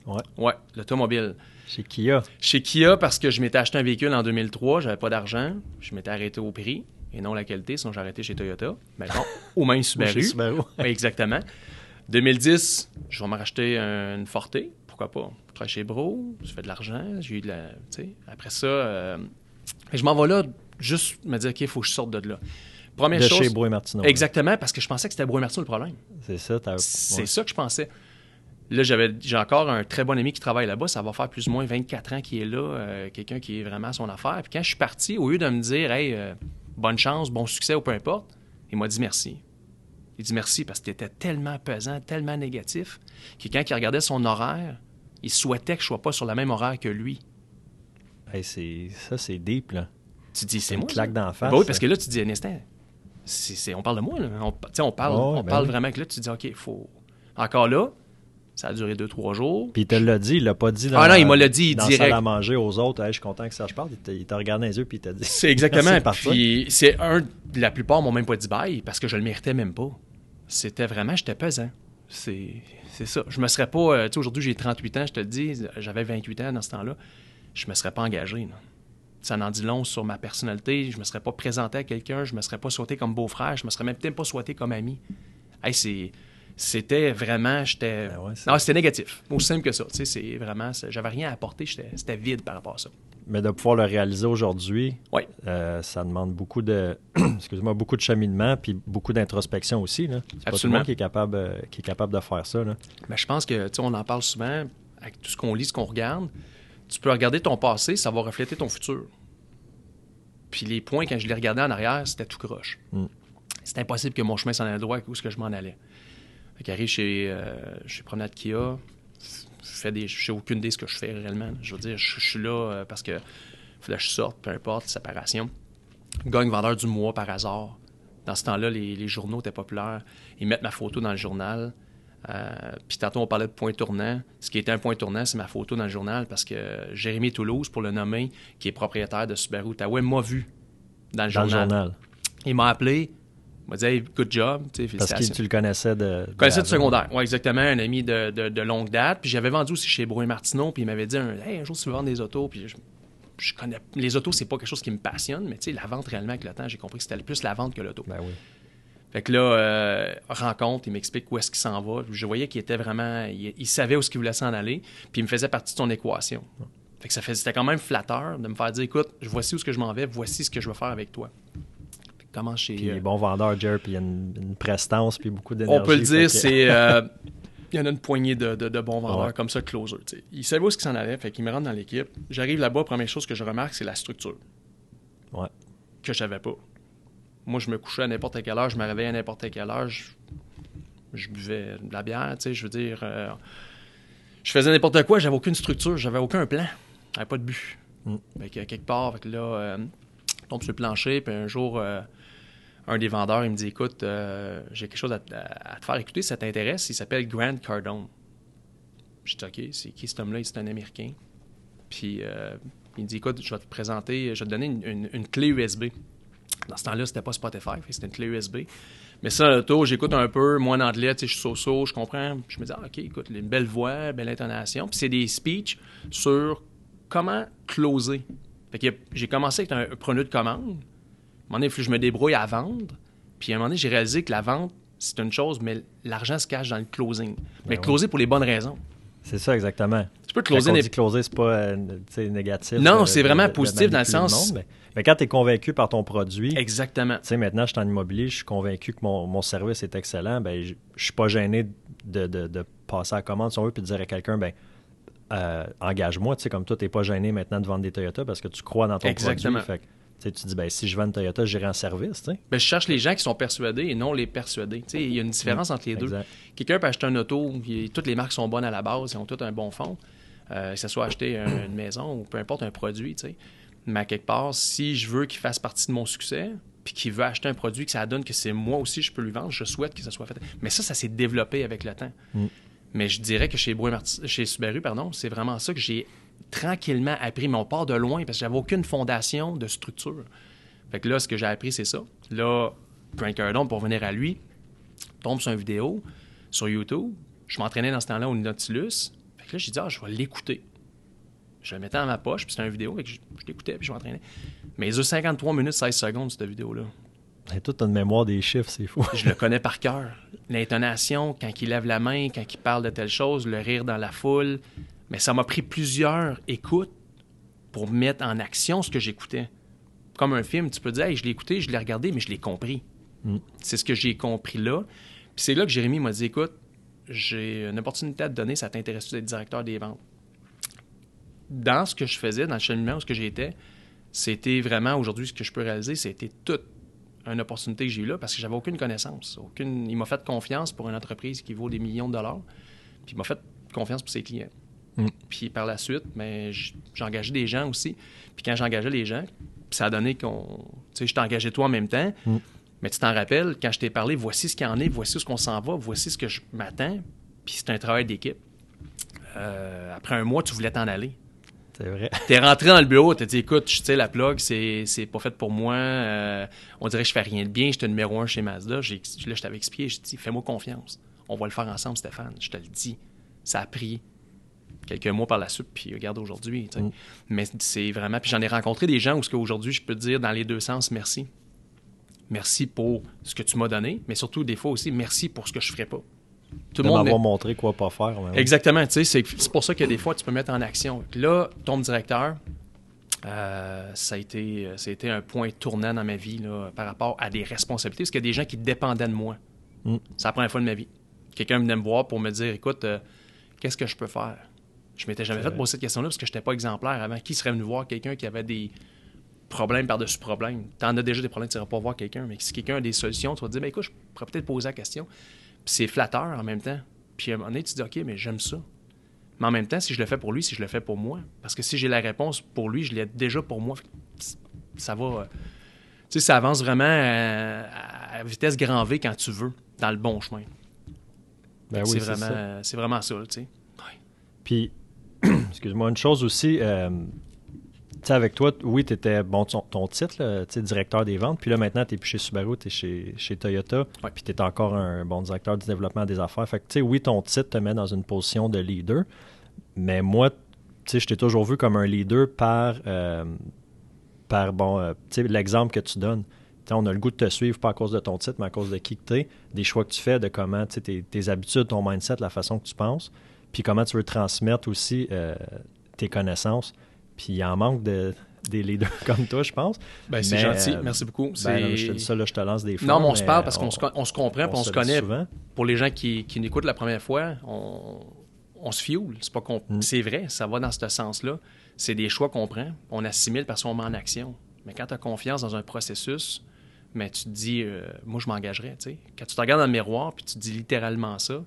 Speaker 2: Ouais.
Speaker 3: Ouais, l'automobile.
Speaker 2: Chez Kia.
Speaker 3: Chez Kia, parce que je m'étais acheté un véhicule en 2003, j'avais pas d'argent, je m'étais arrêté au prix et non la qualité, sinon j'ai arrêté chez Toyota. Mais bon, ou même
Speaker 2: Ou
Speaker 3: Subaru.
Speaker 2: Chez Subaru.
Speaker 3: Oui, exactement. 2010, je vais me racheter une Forte, pourquoi pas? Chez Bro, je fais de l'argent, j'ai eu de la. Après ça, euh, je m'en vais là juste me dire, OK, il faut que je sorte de là. Première
Speaker 2: De
Speaker 3: chose.
Speaker 2: chez Brouet Martineau.
Speaker 3: Exactement, parce que je pensais que c'était Brouet Martineau le problème.
Speaker 2: C'est ça. t'as-
Speaker 3: C'est
Speaker 2: ouais.
Speaker 3: ça que je pensais. Là, j'avais, j'ai encore un très bon ami qui travaille là-bas. Ça va faire plus ou moins 24 ans qu'il est là. euh, quelqu'un qui est vraiment à son affaire. Puis quand je suis parti, au lieu de me dire, hey, euh, bonne chance, bon succès ou peu importe, il m'a dit merci. Il dit merci parce que tu étais tellement pesant, tellement négatif, que quand il regardait son horaire, il souhaitait que je sois pas sur la même horaire que lui.
Speaker 2: Hey, c'est- ça, c'est deep, là.
Speaker 3: Tu dis, c'est
Speaker 2: une
Speaker 3: moi.
Speaker 2: claque d'en face,
Speaker 3: Ben oui, parce que là, tu dis, un instant, c'est- on parle de moi. Là. On, on parle,
Speaker 2: Oh,
Speaker 3: on
Speaker 2: ben
Speaker 3: parle
Speaker 2: oui.
Speaker 3: vraiment que là, tu dis, OK, il faut. Encore là, ça a duré deux, trois jours.
Speaker 2: Puis il te l'a dit, il l'a pas dit dans,
Speaker 3: Ah non, il me l'a dit
Speaker 2: dans
Speaker 3: direct.
Speaker 2: salle à manger aux autres. Hey, je suis content que ça je parle. Il t'a- Il t'a regardé dans les yeux puis il t'a dit.
Speaker 3: C'est exactement. Puis c'est un. La plupart m'ont même pas dit bye parce que je le méritais même pas. C'était vraiment, j'étais pesant. C'est c'est ça. Je me serais pas. euh, tu sais, aujourd'hui, j'ai 38 ans, je te le dis. J'avais 28 ans dans ce temps-là. Je me serais pas engagé. là. Ça en dit long sur ma personnalité. Je me serais pas présenté à quelqu'un. Je me serais pas souhaité comme beau-frère. Je me serais même peut-être pas souhaité comme ami. Hey, c'est. C'était vraiment, j'étais.
Speaker 2: Ben ouais,
Speaker 3: non, c'était négatif. Aussi simple que ça. Tu sais, c'est vraiment. J'avais rien à apporter. C'était vide par rapport à ça.
Speaker 2: Mais de pouvoir le réaliser aujourd'hui,
Speaker 3: Oui.
Speaker 2: euh, ça demande beaucoup de, excuse-moi, beaucoup de cheminement puis beaucoup d'introspection aussi. Là. C'est pas tout le monde qui est capable, euh, qui est capable de faire ça. Là.
Speaker 3: Ben, je pense que, tu sais, on en parle souvent, avec tout ce qu'on lit, ce qu'on regarde. Tu peux regarder ton passé, ça va refléter ton futur. Puis les points, quand je les regardais en arrière, c'était tout croche.
Speaker 2: Mm.
Speaker 3: C'était impossible que mon chemin s'en aille droit où est-ce que je m'en allais. Fait chez, euh, chez Promenade Kia, je fais des, sais aucune idée de ce que je fais réellement. Je veux dire, je, je suis là euh, parce que fallait que je sorte, peu importe, séparation. Gagne vendeur du mois par hasard. Dans ce temps-là, les, les journaux étaient populaires. Ils mettent ma photo dans le journal. Euh, puis tantôt, on parlait de point tournant. Ce qui était un point tournant, c'est ma photo dans le journal parce que Jérémy Toulouse, pour le nommer, qui est propriétaire de Subaru Outaouais, m'a vu dans le
Speaker 2: Dans le
Speaker 3: journal. Il m'a appelé. M'a dit hey, good job,
Speaker 2: Parce que tu le connaissais de.
Speaker 3: Je connaissais
Speaker 2: de
Speaker 3: secondaire, oui, exactement, un ami de, de- de longue date. Puis j'avais vendu aussi chez Brouin Martineau, puis il m'avait dit un, Hey, un jour tu veux vendre des autos, puis je, je connais les autos, c'est pas quelque chose qui me passionne, mais tu sais, la vente réellement avec le temps, j'ai compris que c'était plus la vente que l'auto.
Speaker 2: Ben oui.
Speaker 3: Fait que là, euh, rencontre, il m'explique où est-ce qu'il s'en va. Je voyais qu'il était vraiment, il, il savait où est-ce qu'il voulait s'en aller, puis il me faisait partie de son équation. Fait que ça fait, c'était quand même flatteur de me faire dire, écoute, voici où est-ce que je m'en vais, voici ce que je veux faire avec toi. Comment chez
Speaker 2: Puis
Speaker 3: euh,
Speaker 2: les bons vendeurs, Jer, puis il y a une, une prestance, puis beaucoup d'énergie.
Speaker 3: on peut le dire,
Speaker 2: que-
Speaker 3: c'est. euh, il y en a une poignée de, de- de bons vendeurs
Speaker 2: Ouais.
Speaker 3: comme ça, closer. tu sais. Il savait où ce qu'il s'en allait, fait qu'il me rentre dans l'équipe. J'arrive là-bas, première chose que je remarque, c'est la structure.
Speaker 2: Ouais.
Speaker 3: Que je savais pas. Moi, je me couchais à n'importe quelle heure, je me réveillais à n'importe quelle heure, je, je buvais de la bière, tu sais, je veux dire. euh, je faisais n'importe quoi, j'avais aucune structure, j'avais aucun plan, j'avais pas de but.
Speaker 2: Mm.
Speaker 3: Fait que quelque part, fait que là, euh, je tombe sur le plancher, puis un jour. euh, un des vendeurs, il me dit Écoute, euh, j'ai quelque chose à, te faire écouter, ça t'intéresse Il s'appelle Grant Cardone. Je dis Ok, c'est qui cet homme-là? C'est un Américain. Puis euh, il me dit Écoute, je vais te présenter, je vais te donner une, une- clé USB. Dans ce temps-là, c'était pas Spotify, c'était une clé USB. Mais ça, l'auto, j'écoute un peu, moi en anglais, je suis so-so, je comprends. Je me dis, ah, OK, écoute, une belle voix, belle intonation. Puis c'est des speeches sur comment closer. Fait que j'ai commencé avec un, un de commande. À un moment donné, il faut que je me débrouille à vendre. Puis à un moment donné, j'ai réalisé que la vente, c'est une chose, mais l'argent se cache dans le closing. Mais
Speaker 2: ouais.
Speaker 3: closer pour les bonnes raisons.
Speaker 2: C'est ça, exactement.
Speaker 3: Tu peux
Speaker 2: Quand
Speaker 3: closer
Speaker 2: on dit closer, c'est pas euh, tu négatif.
Speaker 3: Non, c'est vraiment
Speaker 2: de- de
Speaker 3: positif dans le sens-
Speaker 2: monde, mais, mais quand tu es convaincu par ton produit, tu
Speaker 3: Exactement.
Speaker 2: sais, maintenant, je suis en immobilier, je suis convaincu que mon, mon service est excellent, ben, je, je suis pas gêné de, de- de passer à la commande, si on veut, puis de dire à quelqu'un, ben, euh, engage-moi, tu sais, comme toi, tu n'es pas gêné maintenant de vendre des Toyota parce que tu crois dans ton
Speaker 3: Exactement.
Speaker 2: produit. Fait que, tu dis, ben, si je vends une Toyota, j'irai en service.
Speaker 3: Ben, je cherche les gens qui sont persuadés et non les persuadés. Il y a une différence entre les deux. Quelqu'un peut acheter un auto, toutes les marques sont bonnes à la base, ils ont toutes un bon fond, euh, que ce soit acheter un- une maison ou peu importe un produit. Mais à quelque part, si je veux qu'il fasse partie de mon succès, puis qu'il veut acheter un produit que ça donne que c'est moi aussi je peux lui vendre, je souhaite que ça soit fait. Mais ça, ça s'est développé avec le temps.
Speaker 2: Mm.
Speaker 3: Mais je dirais que chez, chez Subaru, pardon, c'est vraiment ça que j'ai tranquillement appris, mais on part de loin parce que j'avais aucune fondation de structure. Fait que là, ce que j'ai appris, c'est ça. Là, Grant Cardone, pour venir à lui, tombe sur une vidéo sur YouTube. Je m'entraînais dans ce temps-là au Nautilus. Fait que là, j'ai dit, ah, je vais l'écouter. Je le mettais dans ma poche, puis c'était une vidéo, fait que je, je l'écoutais, puis je m'entraînais. Mais il dure 53 minutes, 16 secondes, cette vidéo-là.
Speaker 2: Et toute une mémoire des chiffres, c'est fou.
Speaker 3: Je le connais par cœur. L'intonation, quand il lève la main, quand il parle de telle chose, le rire dans la foule. Mais ça m'a pris plusieurs écoutes pour mettre en action ce que j'écoutais. Comme un film, tu peux dire, hey, je l'ai écouté, je l'ai regardé, mais je l'ai compris.
Speaker 2: Mm.
Speaker 3: C'est ce que j'ai compris là. Puis c'est là que Jérémy m'a dit, écoute, j'ai une opportunité à te donner, ça t'intéresse d'être directeur des ventes? Dans ce que je faisais, dans le cheminement où ce que j'étais, c'était vraiment aujourd'hui ce que je peux réaliser, c'était toute une opportunité que j'ai eue là parce que j'avais aucune connaissance. Aucune... Il m'a fait confiance pour une entreprise qui vaut des millions de dollars. Puis il m'a fait confiance pour ses clients.
Speaker 2: Mm.
Speaker 3: Puis par la suite, mais j- j'ai engagé des gens aussi. Puis quand j'engageais les gens, ça a donné qu'on. Tu sais, je engagé toi en même temps.
Speaker 2: Mm.
Speaker 3: Mais tu t'en rappelles, quand je t'ai parlé, voici ce qu'il y en est, voici ce qu'on s'en va, voici ce que je m'attends. Puis c'est un travail d'équipe. Euh, après un mois, tu voulais t'en aller.
Speaker 2: C'est vrai.
Speaker 3: T'es rentré dans le bureau, t'as dit écoute, je sais la plug, c'est, c'est pas fait pour moi. euh, on dirait que je fais rien de bien, j'étais numéro un chez Mazda. J'ai, là, je t'avais expliqué, je dit fais-moi confiance. On va le faire ensemble, Stéphane. Je te le dis. Ça a pris quelques mois par la suite, puis regarde aujourd'hui.
Speaker 2: Mm.
Speaker 3: Mais c'est vraiment. Puis j'en ai rencontré des gens où ce qu'aujourd'hui, je peux te dire dans les deux sens merci. Merci pour ce que tu m'as donné, mais surtout des fois aussi merci pour ce que je ferais pas. Tout
Speaker 2: de
Speaker 3: le monde
Speaker 2: m'avoir montré quoi pas faire.
Speaker 3: Exactement, tu sais, c'est c'est pour ça que des fois, tu peux mettre en action. Là, ton directeur, euh, ça, a été, ça a été un point tournant dans ma vie là, par rapport à des responsabilités, parce qu'il y a des gens qui dépendaient de moi.
Speaker 2: Mm.
Speaker 3: C'est la première fois de ma vie. Quelqu'un venait me voir pour me dire, écoute, euh, qu'est-ce que je peux faire? Je m'étais jamais fait poser cette question-là parce que je n'étais pas exemplaire avant. Qui serait venu voir quelqu'un qui avait des problèmes par-dessus problèmes? Tu en as déjà des problèmes, tu n'iras pas voir quelqu'un, mais si quelqu'un a des solutions, tu vas te dire, ben, écoute, je pourrais peut-être poser la question. Puis c'est flatteur en même temps. Puis à un moment donné, tu te dis, OK, mais j'aime ça. Mais en même temps, si je le fais pour lui, si je le fais pour moi, parce que si j'ai la réponse pour lui, je l'ai déjà pour moi. Ça va. euh, Tu sais, ça avance vraiment à, à vitesse grand V quand tu veux, dans le bon chemin.
Speaker 2: Ben oui,
Speaker 3: c'est vraiment,
Speaker 2: ça.
Speaker 3: euh, c'est vraiment ça, tu sais.
Speaker 2: Puis, excuse-moi, une chose aussi, euh, sais, avec toi, oui, tu étais, bon, ton, ton titre, tu directeur des ventes, puis là, maintenant, tu n'es plus chez Subaru, tu es chez, chez Toyota,
Speaker 3: Ouais.
Speaker 2: puis tu es encore un bon directeur du développement des affaires. Fait que, tu sais, oui, ton titre te met dans une position de leader, mais moi, tu sais, je t'ai toujours vu comme un leader par, euh, par bon, euh, tu sais, l'exemple que tu donnes. On a le goût de te suivre, pas à cause de ton titre, mais à cause de qui que tu es, des choix que tu fais, de comment, tu sais, tes, tes habitudes, ton mindset, la façon que tu penses, puis comment tu veux transmettre aussi euh, tes connaissances. Puis il en manque de, des leaders comme toi, je pense.
Speaker 3: Ben, c'est gentil,
Speaker 2: euh,
Speaker 3: merci beaucoup.
Speaker 2: Ben, non, je te dis ça, là, je te lance des fleurs.
Speaker 3: non, mais on se parle parce qu'on se, on comprend, puis on, se connaît.
Speaker 2: souvent.
Speaker 3: Pour les gens qui, qui nous écoutent la première fois, on, on se fioule. C'est pas qu'on-
Speaker 2: Mm.
Speaker 3: c'est vrai, ça va dans ce sens-là. C'est des choix qu'on prend, on assimile parce qu'on met en action. Mais quand tu as confiance dans un processus, mais tu te dis, euh, moi, je m'engagerais. Quand tu te regardes dans le miroir puis tu te dis littéralement ça,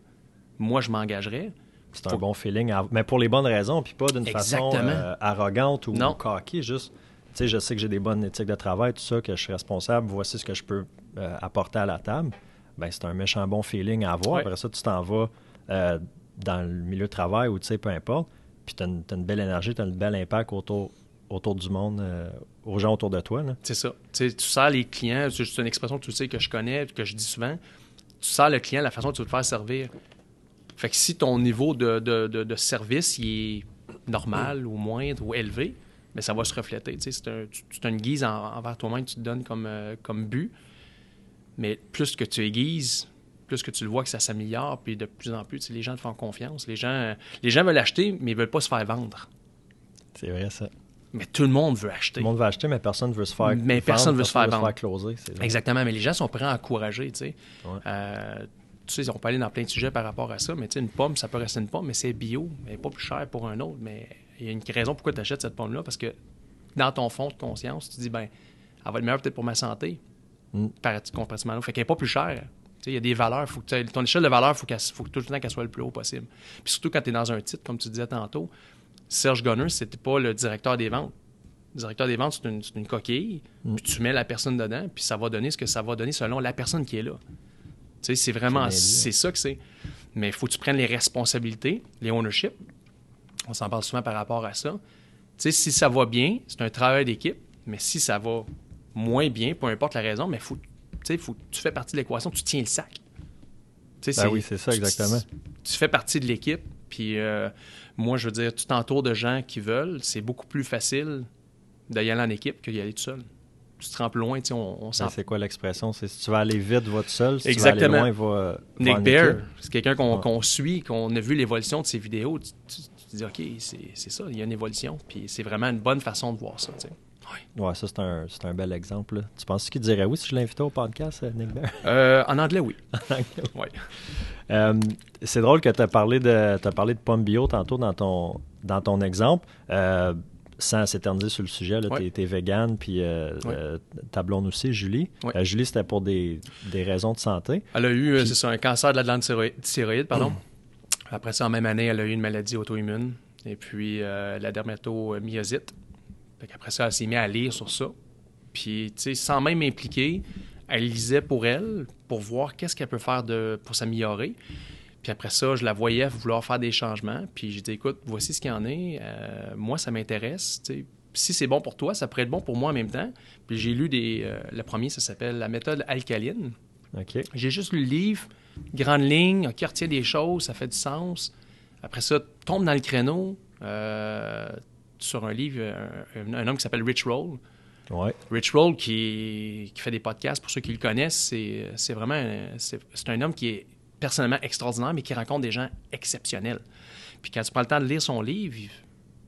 Speaker 3: moi, je m'engagerais.
Speaker 2: C'est un bon feeling, à- mais pour les bonnes raisons, puis pas d'une façon euh, arrogante ou
Speaker 3: Non.
Speaker 2: coquille, juste, tu sais, je sais que j'ai des bonnes éthiques de travail, tout ça, que je suis responsable, voici ce que je peux euh, apporter à la table. Ben, c'est un méchant bon feeling à avoir. Après ça, tu t'en vas euh, dans le milieu de travail ou, tu sais, peu importe, puis tu as, une belle énergie, tu as un bel impact autour, autour du monde, euh, aux gens autour de toi.
Speaker 3: C'est ça. Tu sers les clients, c'est une expression que tu sais que je connais, que je dis souvent. Tu sers le client la façon que tu veux te faire servir. Fait que si ton niveau de, de- de- de service il est normal ou moindre ou élevé, mais ça va se refléter. Tu sais, c'est un- tu, tu as une guise en- envers toi-même, tu te donnes comme, euh, comme but. Mais plus que tu aiguises, plus que tu le vois que ça s'améliore, puis de plus en plus, les gens te font confiance. Les gens, les gens veulent acheter, mais ils veulent pas se faire vendre.
Speaker 2: C'est vrai, ça.
Speaker 3: Mais tout le monde veut
Speaker 2: Tout
Speaker 3: acheter.
Speaker 2: le monde veut acheter, mais personne ne veut se faire
Speaker 3: Mais
Speaker 2: vendre,
Speaker 3: personne veut se faire vendre. Exactement, mais les gens sont prêts à encourager, tu sais.
Speaker 2: Ouais.
Speaker 3: Euh, tu sais, on peut aller dans plein de sujets par rapport à ça, mais tu sais, une pomme, ça peut rester une pomme, mais c'est bio, mais pas plus cher pour un autre. Mais il y a une raison pourquoi tu achètes cette pomme-là, parce que dans ton fond de conscience, tu dis, ben, elle va être meilleure peut-être pour ma santé,
Speaker 2: Mm.
Speaker 3: par comparativement. Fait qu'elle n'est pas plus chère. Tu sais, Il y a des valeurs, faut que ton échelle de valeur, il faut, faut que tout le temps qu'elle soit le plus haut possible. Puis surtout quand tu es dans un titre, comme tu disais tantôt, Serge Gunner, c'était pas le directeur des ventes. Le directeur des ventes, c'est une, c'est une coquille,
Speaker 2: Mm.
Speaker 3: puis tu mets la personne dedans, puis ça va donner ce que ça va donner selon la personne qui est là. C'est vraiment,
Speaker 2: C'est dit,
Speaker 3: c'est ça que c'est. Mais il faut que tu prennes les responsabilités, les ownership. On s'en parle souvent par rapport à ça. Tu sais, si ça va bien, c'est un travail d'équipe, mais si ça va moins bien, peu importe la raison, mais faut, tu sais, faut tu fais partie de l'équation, tu tiens le sac. Tu sais,
Speaker 2: Ben oui, c'est ça,
Speaker 3: tu-
Speaker 2: exactement.
Speaker 3: Tu, fais partie de l'équipe, puis euh, moi, je veux dire, tu t'entoures de gens qui veulent, c'est beaucoup plus facile d'y aller en équipe que d'y aller tout seul. Tu te loin, tu sais, on, on s'en
Speaker 2: c'est quoi l'expression? C'est si tu vas aller vite, va tout seul. Si
Speaker 3: Exactement.
Speaker 2: tu vas aller loin, va, va
Speaker 3: Nick Bear, c'est quelqu'un qu'on
Speaker 2: Ouais.
Speaker 3: qu'on suit, qu'on a vu l'évolution de ses vidéos. Tu, tu- tu te dis, OK, c'est c'est ça, il y a une évolution. Puis c'est vraiment une bonne façon de voir ça. tu sais. Ouais.
Speaker 2: Ouais, ça, c'est un, c'est un bel exemple. là. Tu penses qu'il dirait oui si je l'invitais au podcast, euh, Nick Bear?
Speaker 3: Euh, en anglais, oui. Ouais.
Speaker 2: Euh, c'est drôle que tu as parlé de t'as parlé de pommes bio tantôt dans ton dans ton exemple. Euh, sans s'éterniser sur le sujet,
Speaker 3: Ouais.
Speaker 2: tu es, vegan, puis euh,
Speaker 3: Ouais.
Speaker 2: euh, ta blonde aussi, Julie.
Speaker 3: Ouais.
Speaker 2: Euh, Julie, c'était pour des, des raisons de santé.
Speaker 3: Elle a eu, euh,
Speaker 2: Puis-
Speaker 3: c'est ça, un cancer de la glande thyroïde, thyroïde, pardon. Après ça, en même année, elle a eu une maladie auto-immune. Et puis, la dermatomyosite. Qu'après ça, elle s'est mise à lire sur ça. Puis, tu sais, sans même impliquer, elle lisait pour elle, pour voir qu'est-ce qu'elle peut faire de, pour s'améliorer. Puis après ça, je la voyais vouloir faire des changements. Puis j'ai dit, écoute, voici ce qu'il y en est. Euh, moi, ça m'intéresse. Si c'est bon pour toi, ça pourrait être bon pour moi en même temps. Puis j'ai lu des. euh, le premier, ça s'appelle La méthode alcaline.
Speaker 2: OK.
Speaker 3: J'ai juste lu le livre, grande ligne, qui retient des choses, ça fait du sens. Après ça, tombe dans le créneau euh, sur un livre, un, un homme qui s'appelle Rich Roll.
Speaker 2: Ouais.
Speaker 3: Rich Roll qui, qui fait des podcasts, pour ceux qui le connaissent, c'est vraiment c'est un homme qui est personnellement extraordinaire, mais qui rencontre des gens exceptionnels. Puis quand tu prends le temps de lire son livre,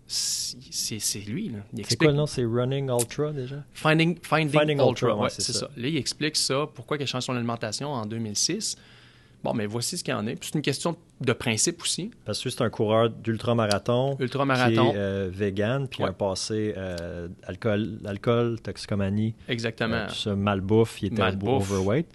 Speaker 3: c'est c'est lui. Là. Il
Speaker 2: C'est
Speaker 3: explique
Speaker 2: quoi le nom? C'est Running Ultra déjà?
Speaker 3: Finding, Finding,
Speaker 2: Finding
Speaker 3: Ultra,
Speaker 2: Ultra, ouais, c'est
Speaker 3: c'est
Speaker 2: ça.
Speaker 3: ça. Là, il explique ça, pourquoi il a changé son alimentation en 2006. Bon, mais voici ce qu'il y en est. Puis c'est une question de principe aussi.
Speaker 2: Parce que c'est un coureur d'ultramarathon.
Speaker 3: Ultramarathon.
Speaker 2: Qui est euh, vegan, puis
Speaker 3: Ouais.
Speaker 2: un passé euh, alcool, alcool, toxicomanie,
Speaker 3: Exactement.
Speaker 2: euh, ça, malbouffe, il était
Speaker 3: Malbouffe.
Speaker 2: overweight.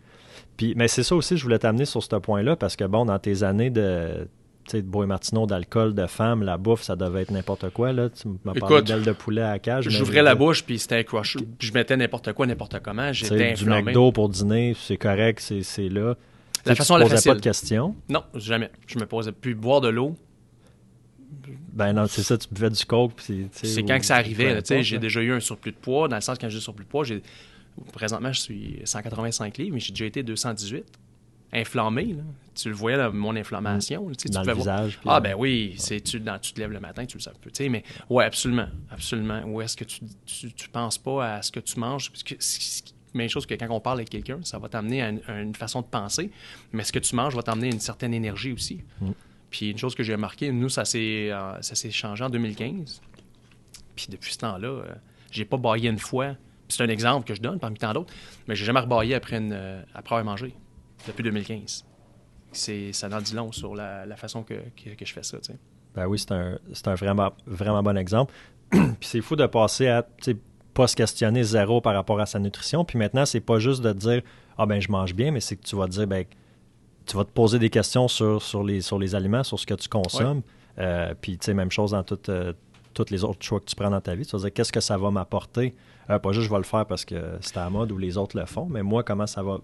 Speaker 2: Puis, mais c'est ça aussi, je voulais t'amener sur ce point-là, parce que bon, dans tes années de, de Bois Martineau, d'alcool, de femme, la bouffe, ça devait être n'importe quoi. Là. Tu m'as parlé
Speaker 3: Écoute,
Speaker 2: d'aile de poulet à la cage.
Speaker 3: J'ouvrais la bouche, puis c'était un crush. Puis je mettais n'importe quoi, n'importe comment. J'étais
Speaker 2: Du. McDo pour dîner, c'est correct, c'est là.
Speaker 3: La façon
Speaker 2: tu
Speaker 3: la facile.
Speaker 2: pas de questions?
Speaker 3: Non, jamais. Je me posais plus boire de l'eau.
Speaker 2: Ben non, c'est ça, tu buvais du coke.
Speaker 3: C'est quand que ça arrivait. J'ai déjà eu un surplus de poids. Dans le sens, quand j'ai un surplus de poids, présentement, je suis 185 livres, mais j'ai déjà été 218 inflammé. Tu le voyais dans mon inflammation. Tu
Speaker 2: dans le visage.
Speaker 3: Ah, ben oui, c'est tu, tu te lèves le matin, tu le sais un peu. Mais oui, absolument. Absolument. Où est-ce que tu, tu, penses pas à ce que tu manges? Parce que, même chose que quand on parle avec quelqu'un, ça va t'amener à, une façon de penser. Mais ce que tu manges va t'amener à une certaine énergie aussi. Mm. Puis une chose que j'ai remarqué, nous, ça s'est, euh, ça s'est changé en 2015. Puis depuis ce temps-là, euh, j'ai pas baillé une fois. C'est un exemple que je donne parmi tant d'autres, mais j'ai jamais rebaillé après, une, euh, après avoir mangé depuis 2015. C'est, ça en dit long sur la, façon que, que, je fais ça.
Speaker 2: Ben oui, c'est un, c'est un vraiment, vraiment bon exemple. puis c'est fou de passer à pas se questionner zéro par rapport à sa nutrition. Puis maintenant, c'est pas juste de dire Ah ben je mange bien, mais c'est que tu vas te dire ben tu vas te poser des questions sur, sur, les, sur les aliments, sur ce que tu consommes. Euh, puis tu sais, même chose dans toutes euh, toutes les autres choix que tu prends dans ta vie. Tu vas dire qu'est-ce que ça va m'apporter? Euh, pas juste je vais le faire parce que c'est à la mode ou les autres le font, mais moi, comment ça va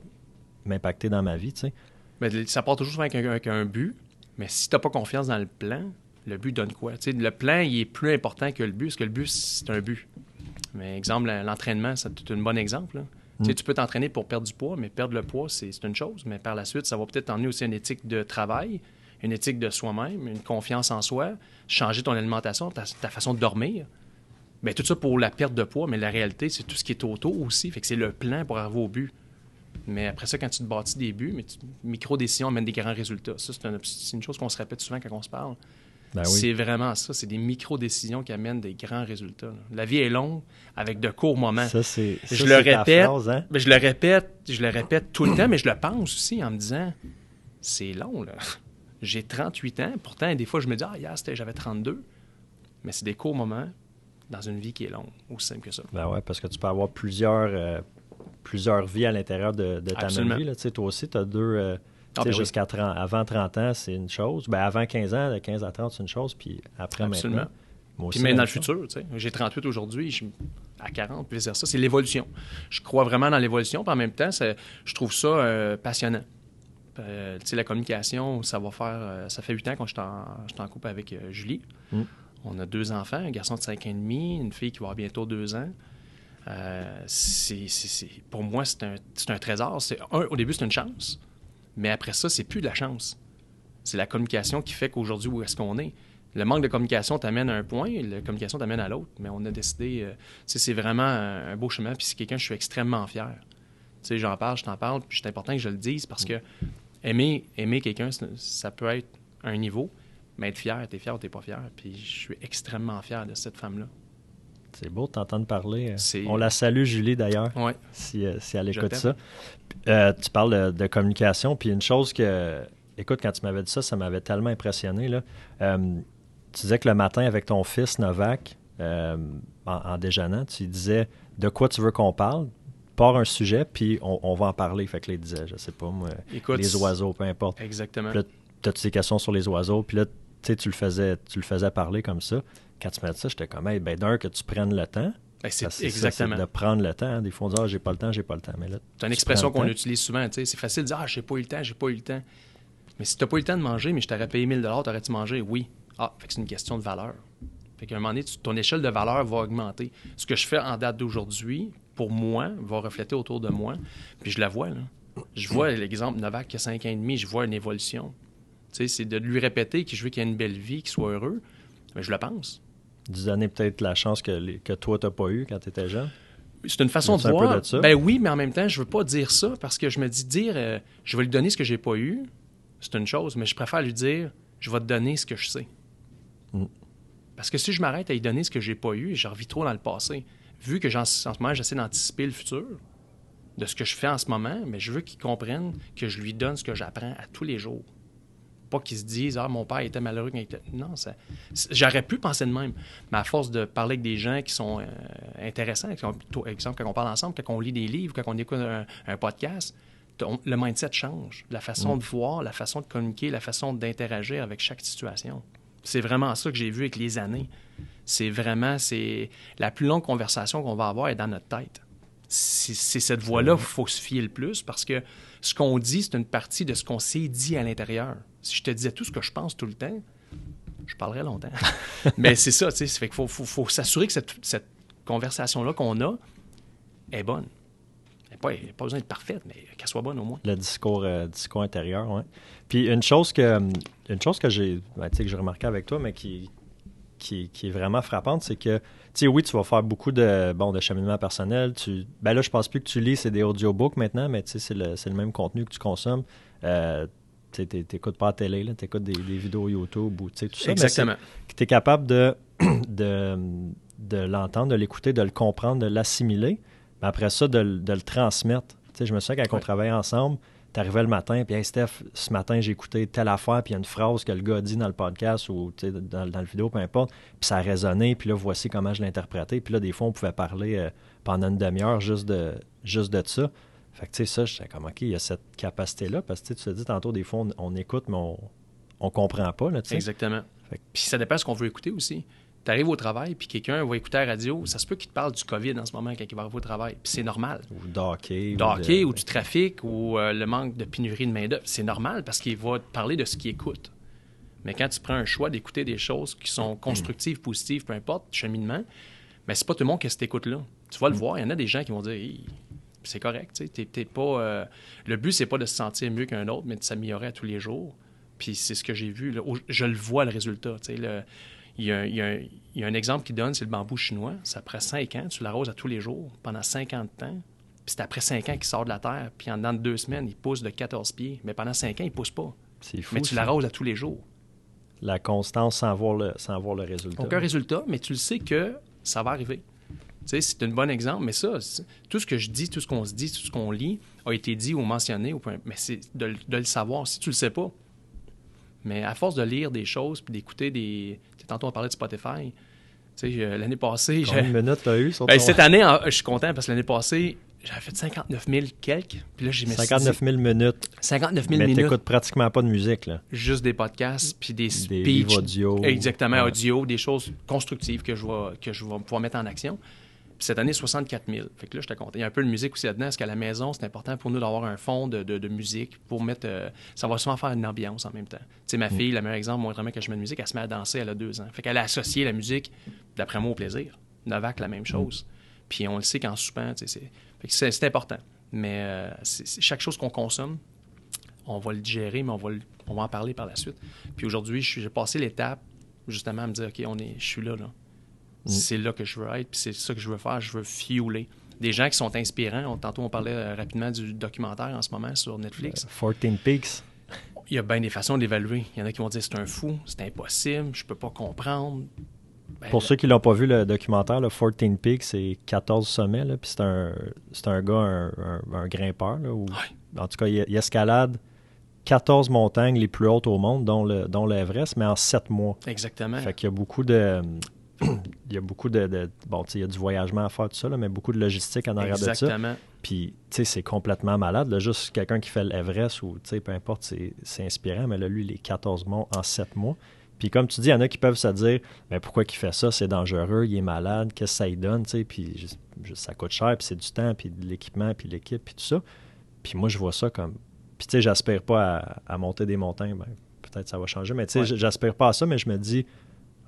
Speaker 2: m'impacter dans ma vie, tu sais?
Speaker 3: Mais ça part toujours avec un, avec un but, mais si tu n'as pas confiance dans le plan, le but donne quoi? sais, le plan, il est plus important que le but, parce que le but, c'est un but. Mais exemple, l'entraînement, c'est un bon exemple. Tu, tu peux t'entraîner pour perdre du poids, mais perdre le poids, c'est une chose. Mais par la suite, ça va peut-être t'emmener aussi une éthique de travail, une éthique de soi-même, une confiance en soi, changer ton alimentation, ta, façon de dormir. Bien, tout ça pour la perte de poids, mais la réalité, c'est tout ce qui est autour aussi. Fait que c'est le plan pour arriver au but. Mais après ça, quand tu te bâtis des buts, mais micro-décisions amènent des grands résultats. Ça, c'est une, chose qu'on se répète souvent quand on se parle. Ben c'est vraiment ça. C'est des micro-décisions qui amènent des grands résultats. La vie est longue avec de courts moments.
Speaker 2: Ça, c'est je le répète. Hein?
Speaker 3: mais je le répète, je le répète tout le temps, mais je le pense aussi en me disant c'est long, là. J'ai 38 ans. Pourtant, des fois, je me dis ah, hier, j'avais 32. Mais c'est des courts moments dans une vie qui est longue, aussi simple que ça.
Speaker 2: Ben ouais, parce que tu peux avoir plusieurs, euh, plusieurs vies à l'intérieur de, ta même vie. Là. Toi aussi, tu as deux. Euh, ah, ben jusqu'à 30, avant 30 ans, c'est une chose. Ben, avant 15 ans, de 15 à 30, c'est une chose. Puis après, Absolument. maintenant.
Speaker 3: Moi aussi, Puis même dans le futur, j'ai 38 aujourd'hui, je à 40, puis ça, c'est l'évolution. Je crois vraiment dans l'évolution, puis en même temps, je trouve ça euh, passionnant. Euh, la communication, ça va faire. Euh, ça fait 8 ans que je suis en, couple avec Julie. Mm. On a deux enfants, un garçon de 5 ans et demi, une fille qui va avoir bientôt 2 ans. c'est, pour moi, c'est un, un, trésor. au début, c'est une chance. Mais après ça, c'est plus de la chance. C'est la communication qui fait qu'aujourd'hui, où est-ce qu'on est? Le manque de communication t'amène à un point, la communication t'amène à l'autre. Mais on a décidé, euh, c'est vraiment un, beau chemin, puis c'est quelqu'un je suis extrêmement fier. Tu sais, j'en parle, je t'en parle, puis c'est important que je le dise parce que aimer, aimer quelqu'un, ça peut être un niveau, mais être fier, t'es fier ou t'es pas fier. Puis je suis extrêmement fier de cette femme-là.
Speaker 2: C'est beau de t'entendre parler. Euh. On la salue, Julie, d'ailleurs, si, euh, si, elle écoute ça. Euh, tu parles de, communication, puis une chose que, écoute, quand tu m'avais dit ça, ça m'avait tellement impressionné. Là. tu disais que le matin, avec ton fils Novak, en, déjeunant, tu disais de quoi tu veux qu'on parle, par un sujet, puis on, va en parler. Fait que les disait, je sais pas moi, les oiseaux, peu importe.
Speaker 3: Exactement.
Speaker 2: Puis là, tu as ces questions sur les oiseaux, puis là, tu le faisais, tu le faisais parler comme ça quand tu m'as dit ça, j'étais comme, hey, ben d'un, que tu prennes le temps.
Speaker 3: Ben, c'est exactement.
Speaker 2: de prendre le temps. Des fois, on dit, ah, j'ai pas le temps, j'ai pas le temps. Mais là,
Speaker 3: c'est une expression qu'on utilise souvent. C'est facile de dire, ah, j'ai pas eu le temps, j'ai pas eu le temps. Mais si t'as pas eu le temps de manger, mais je t'aurais payé 1000 t'aurais-tu mangé? Oui. Ah, fait que c'est une question de valeur. Fait qu'à un moment donné, ton échelle de valeur va augmenter. Ce que je fais en date d'aujourd'hui, pour moi, va refléter autour de moi. Puis je la vois, là. Je vois l'exemple Novak qui a 5 ans et demi, je vois une évolution. Tu sais, c'est de lui répéter que je veux qu'il ait une belle vie, qu'il soit heureux. Mais je le pense
Speaker 2: donner peut-être la chance que, que toi, tu n'as pas eu quand tu étais jeune?
Speaker 3: C'est une façon de voir. ben oui, mais en même temps, je veux pas dire ça parce que je me dis dire euh, je vais lui donner ce que j'ai pas eu, c'est une chose, mais je préfère lui dire je vais te donner ce que je sais. Mm. Parce que si je m'arrête à lui donner ce que j'ai pas eu, je revis trop dans le passé. Vu que en ce moment, j'essaie d'anticiper le futur de ce que je fais en ce moment, mais je veux qu'il comprenne que je lui donne ce que j'apprends à tous les jours pas qu'ils se disent Ah, mon père était malheureux quand il était. Non, ça, j'aurais pu penser de même. Mais à force de parler avec des gens qui sont euh, intéressants, par exemple, quand on parle ensemble, quand on lit des livres, quand on écoute un, podcast, le mindset change. La façon mm. de voir, la façon de communiquer, la façon d'interagir avec chaque situation. C'est vraiment ça que j'ai vu avec les années. C'est vraiment, c'est la plus longue conversation qu'on va avoir est dans notre tête. C'est cette voix-là qu'il faut se fier le plus parce que ce qu'on dit, c'est une partie de ce qu'on s'est dit à l'intérieur. Si je te disais tout ce que je pense tout le temps, je parlerai longtemps. Mais c'est ça, tu sais. Fait qu'il faut, faut, faut s'assurer que cette, cette conversation-là qu'on a est bonne. Pas, pas besoin d'être parfaite, mais qu'elle soit bonne au moins.
Speaker 2: Le discours, euh, discours intérieur, oui. Puis une chose que, une chose que j'ai ben, que j'ai remarqué avec toi, mais qui, qui, qui est vraiment frappante, c'est que, tu sais, oui, tu vas faire beaucoup de, bon, de cheminement personnel. Tu, ben là, je pense plus que tu lis, c'est des audiobooks maintenant, mais tu sais, c'est le, le même contenu que tu consommes. Euh, tu n'écoutes pas la télé, tu écoutes des, des, vidéos YouTube ou tu sais, tout ça.
Speaker 3: Exactement.
Speaker 2: Tu es capable de, de, de l'entendre, de l'écouter, de le comprendre, de l'assimiler. Mais après ça, de, de le transmettre. Tu sais, je me souviens quand
Speaker 3: Ouais.
Speaker 2: on travaillait ensemble, tu arrivais le matin, puis hey Steph, ce matin, j'ai écouté telle affaire, puis il y a une phrase que le gars a dit dans le podcast ou dans, dans le vidéo, peu importe, puis ça a résonné, puis là, voici comment je l'ai interprété. Puis là, des fois, on pouvait parler euh, pendant une demi-heure juste de, juste de ça. Fait que, tu sais, ça, j'étais comme, OK, il y a cette capacité-là, parce que tu sais, tu te dis tantôt, des fois, on, on écoute, mais on, on comprend pas, là.
Speaker 3: Exactement. Puis ça dépend de ce qu'on veut écouter aussi. Tu arrives au travail, puis quelqu'un va écouter la radio, ça se peut qu'il te parle du COVID en ce moment quand il va arriver au travail. Puis c'est normal.
Speaker 2: Ou d'hockey.
Speaker 3: De hockey ou du trafic ou euh, le manque de pénurie de main-d'œuvre. C'est normal parce qu'il va te parler de ce qu'il écoute. Mais quand tu prends un choix d'écouter des choses qui sont constructives, positives, peu importe, cheminement, mais c'est pas tout le monde qui cette écoute-là. Tu vas le voir, il y en a des gens qui vont dire Hey, c'est correct, tu sais, pas. euh, Le but, c'est pas de se sentir mieux qu'un autre, mais de s'améliorer à tous les jours. Puis c'est ce que j'ai vu. là. Je le vois, le résultat. tu sais, le- Il y, a, un- il y a un- il y a un exemple qui donne, c'est le bambou chinois. Ça prend 5 ans, tu l'arroses à tous les jours pendant 50 ans. Puis c'est après 5 ans qu'il sort de la terre. Puis en dedans de deux semaines, il pousse de 14 pieds. Mais pendant 5 ans, il pousse pas.
Speaker 2: C'est fou.
Speaker 3: mais tu l'arroses à tous les jours.
Speaker 2: La constance sans voir le, sans voir le résultat.
Speaker 3: Aucun résultat, mais tu le sais que ça va arriver. Tu sais, c'est un bon exemple, mais ça, tout ce que je dis, tout ce qu'on se dit, tout ce qu'on lit a été dit ou mentionné, ou peu- mais c'est de, le- de le savoir si tu le sais pas. Mais à force de lire des choses puis d'écouter des. Tantôt, on parlait de Spotify. Euh, l'année passée,
Speaker 2: Combien de minutes t'as eu sur
Speaker 3: Ben,
Speaker 2: ton-
Speaker 3: cette année, en- je suis content parce que l'année passée, j'avais fait 59 000 quelques. Puis là, j'ai mis
Speaker 2: 59 000 minutes.
Speaker 3: 59 000
Speaker 2: Mais
Speaker 3: minutes,
Speaker 2: t'écoutes pratiquement pas de musique, là.
Speaker 3: juste des podcasts, puis des
Speaker 2: Des
Speaker 3: speeches.
Speaker 2: livres audio.
Speaker 3: Exactement,
Speaker 2: Ouais.
Speaker 3: audio, des choses constructives que je vais, que je vais pouvoir mettre en action. Cette année, 64 000. Fait que là, j'étais content. Il y a un peu de musique aussi là-dedans, parce qu'à la maison, c'est important pour nous d'avoir un fond de, de- de musique pour mettre... euh, ça va souvent faire une ambiance en même temps. Tu sais,
Speaker 2: Mm.
Speaker 3: ma fille, le meilleur exemple, moi, vraiment, quand je mets de musique, elle se met à danser, elle a deux ans. Fait qu'elle a associé la musique, d'après moi, au plaisir. Novak, la même chose. Puis on le sait qu'en soupant, tu sais, c'est... Fait que c'est c'est important. Mais euh, c'est- c'est chaque chose qu'on consomme, on va le digérer, mais on va, le- on va en parler par la suite. Puis aujourd'hui, j'ai passé l'étape, justement, à me dire, OK, on est, je suis là, là. C'est là que je veux être, puis c'est ça que je veux faire. Je veux fueler. Des gens qui sont inspirants. On- tantôt, on parlait euh, rapidement du documentaire en ce moment sur Netflix.
Speaker 2: 14 Peaks.
Speaker 3: Il y a bien des façons d'évaluer. Il y en a qui vont dire, c'est un fou, c'est impossible, je peux pas comprendre. Ben,
Speaker 2: Pour ceux qui l'ont pas vu, le documentaire, le 14 Peaks, c'est 14 sommets, puis c'est un, un gars, un, un- un grimpeur, là, où- en tout cas, il, il escalade 14 montagnes les plus hautes au monde, dont le dont l'Everest, mais en 7 mois.
Speaker 3: Exactement.
Speaker 2: Fait qu'il y a beaucoup de... il y a beaucoup de... de- bon, tu sais, il y a du voyagement à faire, tout ça, là, mais beaucoup de logistique en arrière de ça.
Speaker 3: Exactement.
Speaker 2: Puis, tu sais, c'est complètement malade. Là, juste quelqu'un qui fait l'Everest ou, tu sais, peu importe, c'est, c'est inspirant. Mais là, lui, les 14 monts en 7 mois. Puis, comme tu dis, il y en a qui peuvent se dire, mais pourquoi il fait ça? C'est dangereux, il est malade, qu'est-ce que ça lui donne? Tu sais, puis juste- juste, ça coûte cher, puis c'est du temps, puis de l'équipement, puis l'équipe, puis tout ça. Puis moi, je vois ça comme... Puis, tu sais, j'aspire pas à, à monter des montagnes. Ben, peut-être ça va changer, mais tu sais,
Speaker 3: Ouais.
Speaker 2: j'aspire pas à ça, mais je me dis,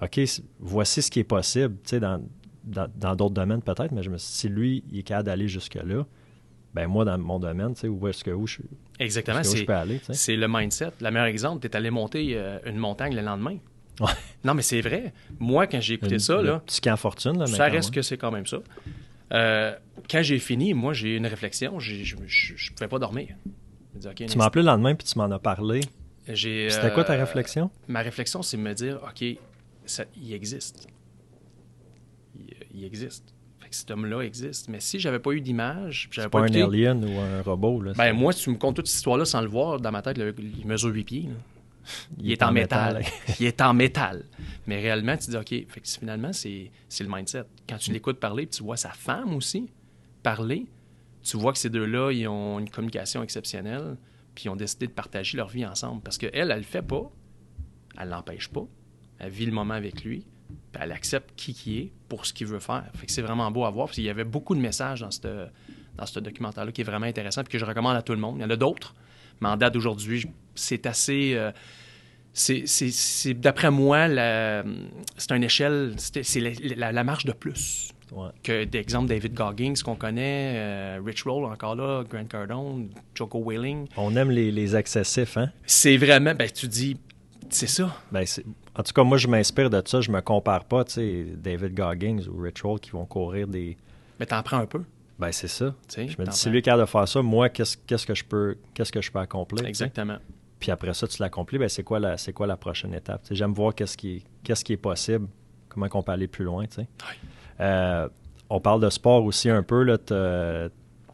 Speaker 2: OK, voici ce qui est possible, tu sais, dans, dans, dans d'autres domaines peut-être, mais je me suis dit, si lui, il est capable d'aller jusque-là, ben moi, dans mon domaine, tu sais, où est-ce que où je,
Speaker 3: Exactement. C'est
Speaker 2: je peux aller, tu sais.
Speaker 3: C'est le mindset. Le meilleur exemple, tu es allé monter euh, une montagne le lendemain.
Speaker 2: Ouais.
Speaker 3: Non, mais c'est vrai. Moi, quand j'ai écouté
Speaker 2: Une-
Speaker 3: ça, là,
Speaker 2: petit camp fortune, là,
Speaker 3: ça reste
Speaker 2: même.
Speaker 3: que c'est quand même ça. Euh, quand j'ai fini, moi, j'ai eu une réflexion. J'ai- Je ne pouvais pas dormir.
Speaker 2: Tu m'as appelé le lendemain, puis tu m'en as parlé.
Speaker 3: j'ai,
Speaker 2: C'était quoi ta
Speaker 3: euh,
Speaker 2: réflexion?
Speaker 3: Ma réflexion, c'est de me dire, OK, ça, il existe. Il, il existe. Fait que cet homme-là existe. Mais si j'avais pas eu d'image, j'avais
Speaker 2: pas un
Speaker 3: écouté-
Speaker 2: alien ou un robot, là.
Speaker 3: Ben, moi, si tu me comptes toute cette histoire-là sans le voir, dans ma tête, le- il mesure 8 pieds. là. Il, est, en métal. il est en métal. Mais réellement, tu dis, OK, fait que finalement, c'est c'est le mindset. Quand tu l'écoutes parler, puis tu vois sa femme aussi parler, tu vois que ces deux-là, ils ont une communication exceptionnelle, puis ils ont décidé de partager leur vie ensemble. Parce qu'elle, elle le fait pas, elle l'empêche pas, elle vit le moment avec lui, puis elle accepte qui qui est pour ce qu'il veut faire. Fait que c'est vraiment beau à voir, parce qu'il y avait beaucoup de messages dans ce dans ce documentaire-là qui est vraiment intéressant, puis que je recommande à tout le monde. Il y en a d'autres, mais en date d'aujourd'hui, c'est assez... euh, c'est, d'après moi, c'est une échelle, c'est, la, la- la marche de plus
Speaker 2: Ouais.
Speaker 3: que d'exemple David Goggins qu'on connaît, euh, Rich Roll encore là, Grant Cardone, Joko Whaling.
Speaker 2: On aime les, les excessifs, hein?
Speaker 3: C'est vraiment, ben tu dis, c'est ça.
Speaker 2: Ben, en tout cas, moi, je m'inspire de ça. Je me compare pas, tu sais, David Goggins ou Rich Roll qui vont courir des...
Speaker 3: Mais t'en prends un peu.
Speaker 2: Ben, c'est ça. Je me dis, si lui est capable de faire ça, moi, qu'est-ce que je peux qu'est-ce que je peux accomplir?
Speaker 3: Exactement.
Speaker 2: Puis après ça, tu l'accomplis, ben, c'est quoi la c'est quoi la prochaine étape? J'aime voir qu'est-ce qui, qui est possible, comment on peut aller plus loin. tu sais?
Speaker 3: Ouais.
Speaker 2: Euh, on parle de sport aussi un peu. Là,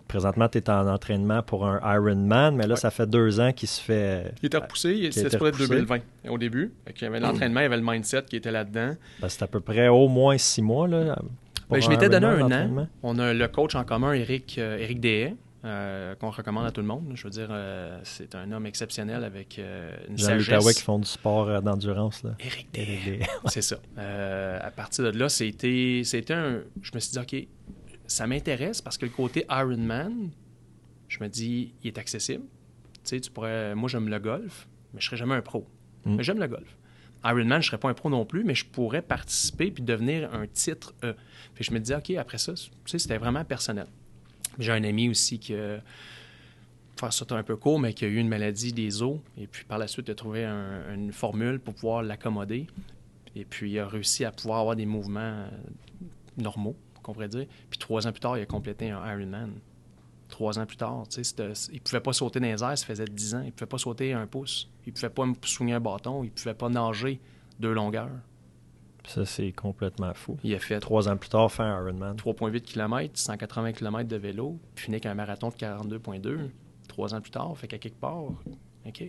Speaker 2: présentement, tu es en entraînement pour un Ironman, mais là,
Speaker 3: Ouais.
Speaker 2: ça fait deux ans qu'il se fait.
Speaker 3: Il était repoussé, il-
Speaker 2: a
Speaker 3: c'était pour être
Speaker 2: repoussé.
Speaker 3: 2020 au début. Qu'il y avait l'entraînement, il y avait le mindset qui était là-dedans.
Speaker 2: ben, c'est à peu près au moins six mois. Là,
Speaker 3: Ben, je m'étais donné un an. On a le coach en commun, Eric, euh, Eric Dehaye, euh, qu'on recommande à tout le monde. Je veux dire, euh, c'est un homme exceptionnel avec euh, une sagesse.
Speaker 2: qui font du sport euh, d'endurance. Là.
Speaker 3: Eric
Speaker 2: les-
Speaker 3: C'est ça. Euh, à partir de là, c'était, c'était un. Je me suis dit, OK, ça m'intéresse parce que le côté Ironman, je me dis, il est accessible. Tu sais, tu pourrais. Moi, j'aime le golf, mais je serais jamais un pro.
Speaker 2: Mm.
Speaker 3: Mais j'aime le golf. Ironman, je serais pas un pro non plus, mais je pourrais participer puis devenir un titre E. Puis je me disais, OK, après ça, tu sais, c'était vraiment personnel. J'ai un ami aussi qui a faire ça un peu court, mais qui a eu une maladie des os. Et puis par la suite, il a trouvé un- une formule pour pouvoir l'accommoder. Et puis il a réussi à pouvoir avoir des mouvements euh, normaux, qu'on pourrait dire. Puis trois ans plus tard, il a complété un Ironman. Trois ans plus tard, tu sais, il pouvait pas sauter dans les airs, ça faisait 10 ans. Il pouvait pas sauter un pouce. Il pouvait pas soigner un bâton. Il pouvait pas nager deux longueurs.
Speaker 2: Ça, c'est complètement fou.
Speaker 3: Il a fait
Speaker 2: Trois ans plus tard, un Ironman.
Speaker 3: 3,8 km, 180 km de vélo, puis finit avec un marathon de 42,2 trois ans plus tard. Fait qu'à quelque part, OK.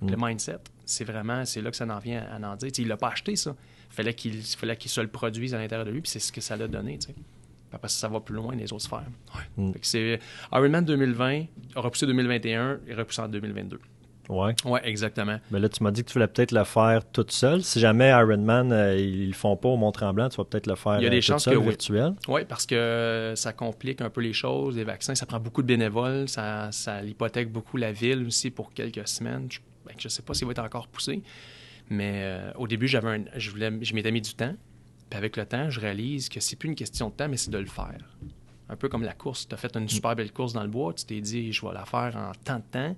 Speaker 2: Mm.
Speaker 3: Le mindset, c'est vraiment, c'est là que ça en vient à en dire. Tu sais, il l'a pas acheté, ça. Fallait qu'il fallait qu'il se le produise à l'intérieur de lui, puis c'est ce que ça l'a donné, tu sais. Puis après ça, ça va plus loin les autres sphères. Ouais.
Speaker 2: Mm.
Speaker 3: C'est Ironman 2020, repoussé 2021 et repoussé en 2022.
Speaker 2: Ouais.
Speaker 3: Ouais, exactement.
Speaker 2: Mais là, tu m'as dit que tu voulais peut-être le faire toute seule. Si jamais Ironman, euh, ils le font pas au Mont-Tremblant, tu vas peut-être le faire
Speaker 3: Il y a
Speaker 2: euh,
Speaker 3: des
Speaker 2: toute
Speaker 3: chances
Speaker 2: seule,
Speaker 3: que oui.
Speaker 2: virtuel.
Speaker 3: Oui, parce que ça complique un peu les choses, les vaccins. Ça prend beaucoup de bénévoles. Ça, ça hypothèque beaucoup la ville aussi pour quelques semaines. Je ne sais pas s'il va être encore poussé. Mais euh, au début, j'avais un, je, voulais, je m'étais mis du temps. Puis avec le temps, je réalise que c'est plus une question de temps, mais c'est de le faire. Un peu comme la course. Tu as fait une super belle course dans le bois. Tu t'es dit, je vais la faire en tant de temps.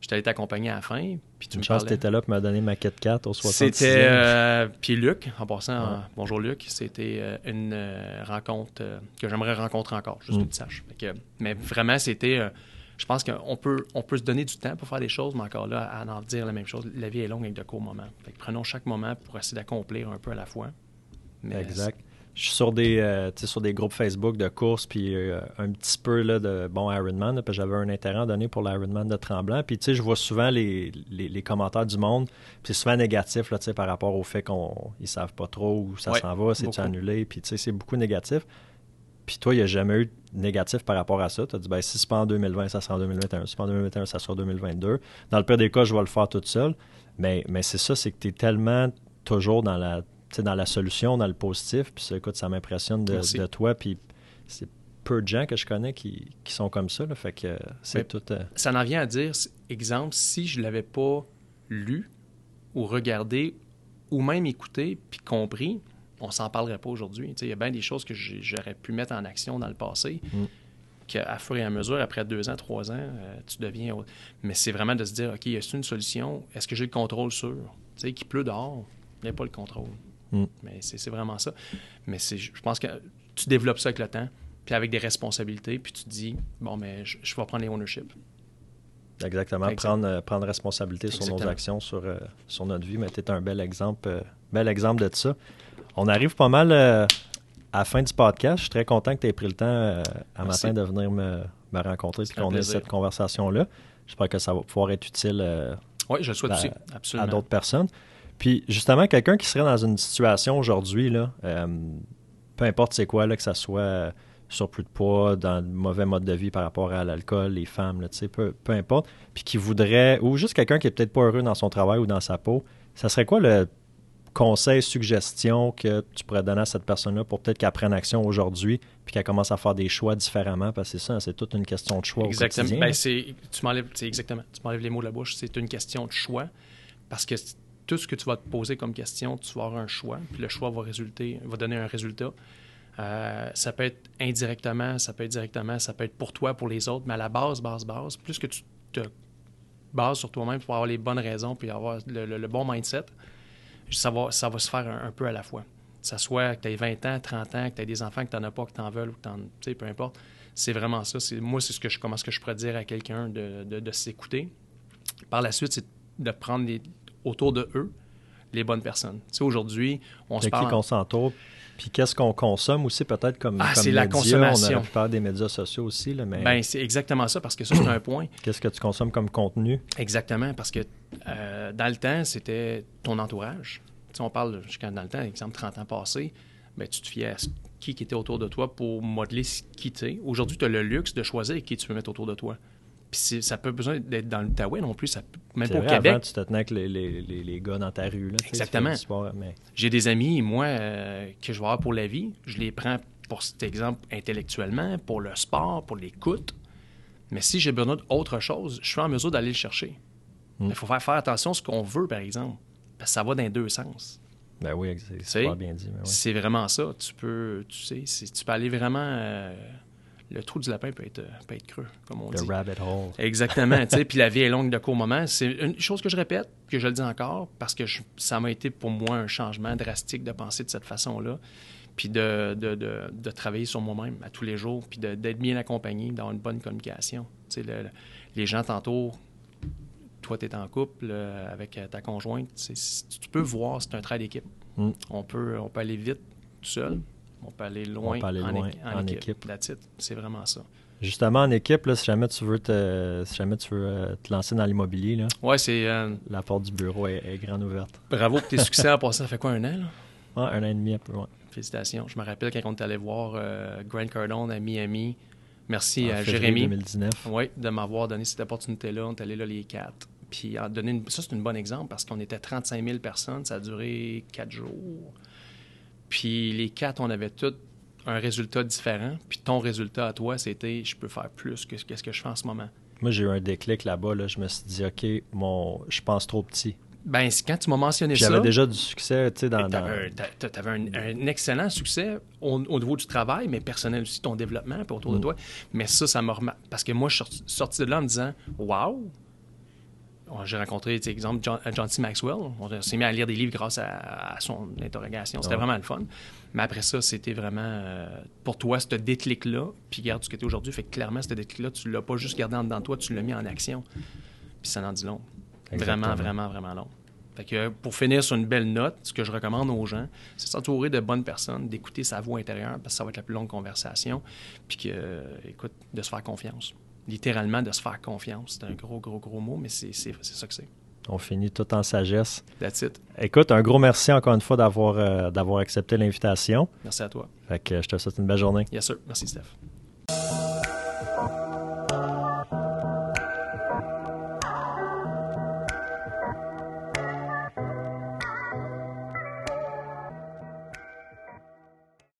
Speaker 3: Je t'allais t'accompagner à la fin. Puis tu
Speaker 2: Une
Speaker 3: me
Speaker 2: chance tu étais là pour me donner ma 4x4 au 66
Speaker 3: C'était. euh, puis Luc, en passant,
Speaker 2: Ouais.
Speaker 3: euh, bonjour Luc, c'était euh, une rencontre que j'aimerais rencontrer encore, juste
Speaker 2: Mm.
Speaker 3: que tu saches. Que, mais vraiment, c'était. Je pense qu'on peut, on peut se donner du temps pour faire des choses, mais encore là, à en dire la même chose. La vie est longue avec de courts moments. Fait que prenons chaque moment pour essayer d'accomplir un peu à la fois. Mais
Speaker 2: Exact. Je suis sur des, euh, sur des groupes Facebook de courses, puis euh, un petit peu là, de bon Ironman, là, puis j'avais un intérêt à donner pour l'Ironman de Tremblant. Puis je vois souvent les, les, les commentaires du monde, puis c'est souvent négatif là, par rapport au fait qu'ils ne savent pas trop où ça
Speaker 3: Ouais,
Speaker 2: s'en va, c'est annulé, puis c'est beaucoup négatif. Puis toi, il n'y a jamais eu de négatif par rapport à ça. Tu as dit, ben, si c'est pas en 2020, ça sera en 2021. Si c'est pas en 2021, ça sera en 2022. Dans le pire des cas, je vais le faire toute seule. Mais, mais c'est ça, c'est que tu es tellement toujours dans la, dans la solution, dans le positif. Puis ça, écoute, ça m'impressionne de, toi. Puis c'est peu de gens que je connais qui, qui sont comme ça. là. fait que c'est tout. euh,
Speaker 3: ça en vient à dire, exemple, si je ne l'avais pas lu ou regardé ou même écouté puis compris, on s'en parlerait pas aujourd'hui. Il y a bien des choses que j'aurais pu mettre en action dans le passé,
Speaker 2: Mm.
Speaker 3: qu'à fur et à mesure, après deux ans, trois ans, euh, tu deviens autre. Mais c'est vraiment de se dire, OK, est-ce une solution? Est-ce que j'ai le contrôle sur? Tu sais, qu'il pleut dehors, il n'y a pas le contrôle.
Speaker 2: Mm.
Speaker 3: Mais c'est vraiment ça. Mais c'est- je pense que tu développes ça avec le temps, puis avec des responsabilités, puis tu te dis, bon, mais je, je vais prendre les ownership.
Speaker 2: Exactement, prendre, euh, prendre responsabilité sur nos actions, sur, euh, sur notre vie. Mais tu es un bel exemple, euh, bel exemple de ça. On arrive pas mal euh, à la fin du podcast. Je suis très content que tu aies pris le temps euh, à
Speaker 3: Merci.
Speaker 2: matin de venir me, me rencontrer et qu'on ait cette conversation-là. J'espère que ça va pouvoir être utile euh,
Speaker 3: Oui, je le souhaite aussi,
Speaker 2: à
Speaker 3: absolument.
Speaker 2: d'autres personnes. Puis justement, quelqu'un qui serait dans une situation aujourd'hui, là, euh, peu importe c'est quoi, là, que ça soit surplus de poids, dans le mauvais mode de vie par rapport à l'alcool, les femmes, là, peu, peu importe, puis qui voudrait, ou juste quelqu'un qui est peut-être pas heureux dans son travail ou dans sa peau, ça serait quoi le conseil, suggestion que tu pourrais donner à cette personne-là pour peut-être qu'elle prenne action aujourd'hui puis qu'elle commence à faire des choix différemment? Parce que c'est ça, c'est toute une question de choix
Speaker 3: Exactement.
Speaker 2: au.
Speaker 3: Ben, tu m'enlèves, exactement. Tu m'enlèves les mots de la bouche. C'est une question de choix parce que tout ce que tu vas te poser comme question, tu vas avoir un choix, puis le choix va, résulter, va donner un résultat. Euh, ça peut être indirectement, ça peut être directement, ça peut être pour toi, pour les autres, mais à la base, base, base, plus que tu te bases sur toi-même pour avoir les bonnes raisons, puis avoir le, bon mindset, ça va, ça va se faire un, peu à la fois. Que ça soit que tu aies 20 ans, 30 ans, que tu aies des enfants, que tu n'en as pas, que tu en veux, ou que tu sais, peu importe. C'est vraiment ça. Moi, c'est ce que je commence que je pourrais dire à quelqu'un de, de, s'écouter. Par la suite, c'est de prendre autour de eux les bonnes personnes. Tu sais, aujourd'hui, on se parle...
Speaker 2: qui qu'on s'entoure, puis qu'est-ce qu'on consomme aussi, peut-être comme,
Speaker 3: ah,
Speaker 2: c'est
Speaker 3: la consommation.
Speaker 2: On a parler des médias sociaux aussi. Là, mais...
Speaker 3: Ben, c'est exactement ça, parce que ça, c'est un point.
Speaker 2: Qu'est-ce que tu consommes comme contenu?
Speaker 3: Exactement, parce que euh, dans le temps, c'était ton entourage. Tu sais, on parle jusqu'à dans le temps, exemple 30 ans passés, ben, tu te fiais à qui, qui était autour de toi pour modeler qui tu es. Aujourd'hui, tu as le luxe de choisir qui tu peux mettre autour de toi. Puis ça peut besoin d'être dans l'Outaouais non plus, ça, même au Québec.
Speaker 2: Avant, tu te tenais avec les, les, les, gars dans ta rue. Là,
Speaker 3: Exactement. J'ai des amis, moi, euh, que je vais avoir pour la vie. Je les prends pour cet exemple intellectuellement, pour le sport, pour l'écoute. Mais si j'ai besoin d'autre chose, je suis en mesure d'aller le chercher. Hmm. Il faut faire, faire attention à ce qu'on veut, par exemple. Parce que ça va dans les deux sens.
Speaker 2: Ben oui, c'est bien dit.
Speaker 3: C'est vraiment ça. Tu peux, tu sais, tu peux aller vraiment. Euh, le trou du lapin peut être, peut être creux, comme on dit.
Speaker 2: The rabbit hole.
Speaker 3: Exactement. puis la vie est longue de court moment. C'est une chose que je répète, que je le dis encore, parce que ça m'a été pour moi un changement drastique de penser de cette façon-là, puis de, de, de, travailler sur moi-même à tous les jours, puis d'être bien accompagné, d'avoir une bonne communication. Le, les gens tantôt, toi, tu es en couple euh, avec euh, ta conjointe, tu peux voir, c'est un trait d'équipe. Mm. On, peut, on peut aller vite tout seul, on peut aller loin, en, équipe. C'est vraiment ça.
Speaker 2: Justement, en équipe, là, si jamais tu veux te, si jamais tu veux, euh, te lancer dans l'immobilier,
Speaker 3: ouais, c'est, euh,
Speaker 2: la porte du bureau est, est grande ouverte.
Speaker 3: Bravo pour tes succès en passant. Ça fait quoi, un an?
Speaker 2: Là? un an et demi, un peu, ouais.
Speaker 3: Félicitations. Je me rappelle quand on est allé voir euh, Grant Cardone à Miami. Merci à Jérémy.
Speaker 2: 2019.
Speaker 3: Oui, de m'avoir donné cette opportunité-là. On est allé là les quatre. Puis donner ça, c'est un bon exemple parce qu'on était 35 000 personnes. Ça a duré quatre jours. Puis les quatre, on avait tous un résultat différent. Puis ton résultat à toi, c'était je peux faire plus que, ce que je fais en ce moment.
Speaker 2: Moi, j'ai eu un déclic là-bas. Là. Je me suis dit, OK, mon, je pense trop petit.
Speaker 3: Ben, quand tu m'as mentionné ça.
Speaker 2: J'avais déjà du succès, tu sais, dans.
Speaker 3: Tu avais, un, excellent succès au, niveau du travail, mais personnel aussi, ton développement, autour de mm. toi. Mais ça, ça m'a remarqué. Parce que moi, je suis sorti de là en me disant, waouh, j'ai rencontré, exemple, John, John, C. Maxwell. On s'est mis à lire des livres grâce à, son interrogation. C'était vraiment le fun. Mais après ça, c'était vraiment, euh, pour toi, ce déclic-là, puis regarde ce que tu es aujourd'hui, fait que clairement, ce déclic-là, tu l'as pas juste gardé en dedans de toi, tu l'as mis en action. Puis ça en dit long. Vraiment, vraiment, vraiment long. Fait que pour finir sur une belle note, ce que je recommande aux gens, c'est s'entourer de bonnes personnes, d'écouter sa voix intérieure, parce que ça va être la plus longue conversation, puis que, écoute, de se faire confiance littéralement de se faire confiance. C'est un gros, gros, gros mot, mais c'est ça que c'est.
Speaker 2: On finit tout en sagesse.
Speaker 3: That's it.
Speaker 2: Écoute, un gros merci encore une fois d'avoir euh, d'avoir accepté l'invitation.
Speaker 3: Merci à toi.
Speaker 2: Fait que je te souhaite une belle journée.
Speaker 3: Yes, sir. Merci, Steph.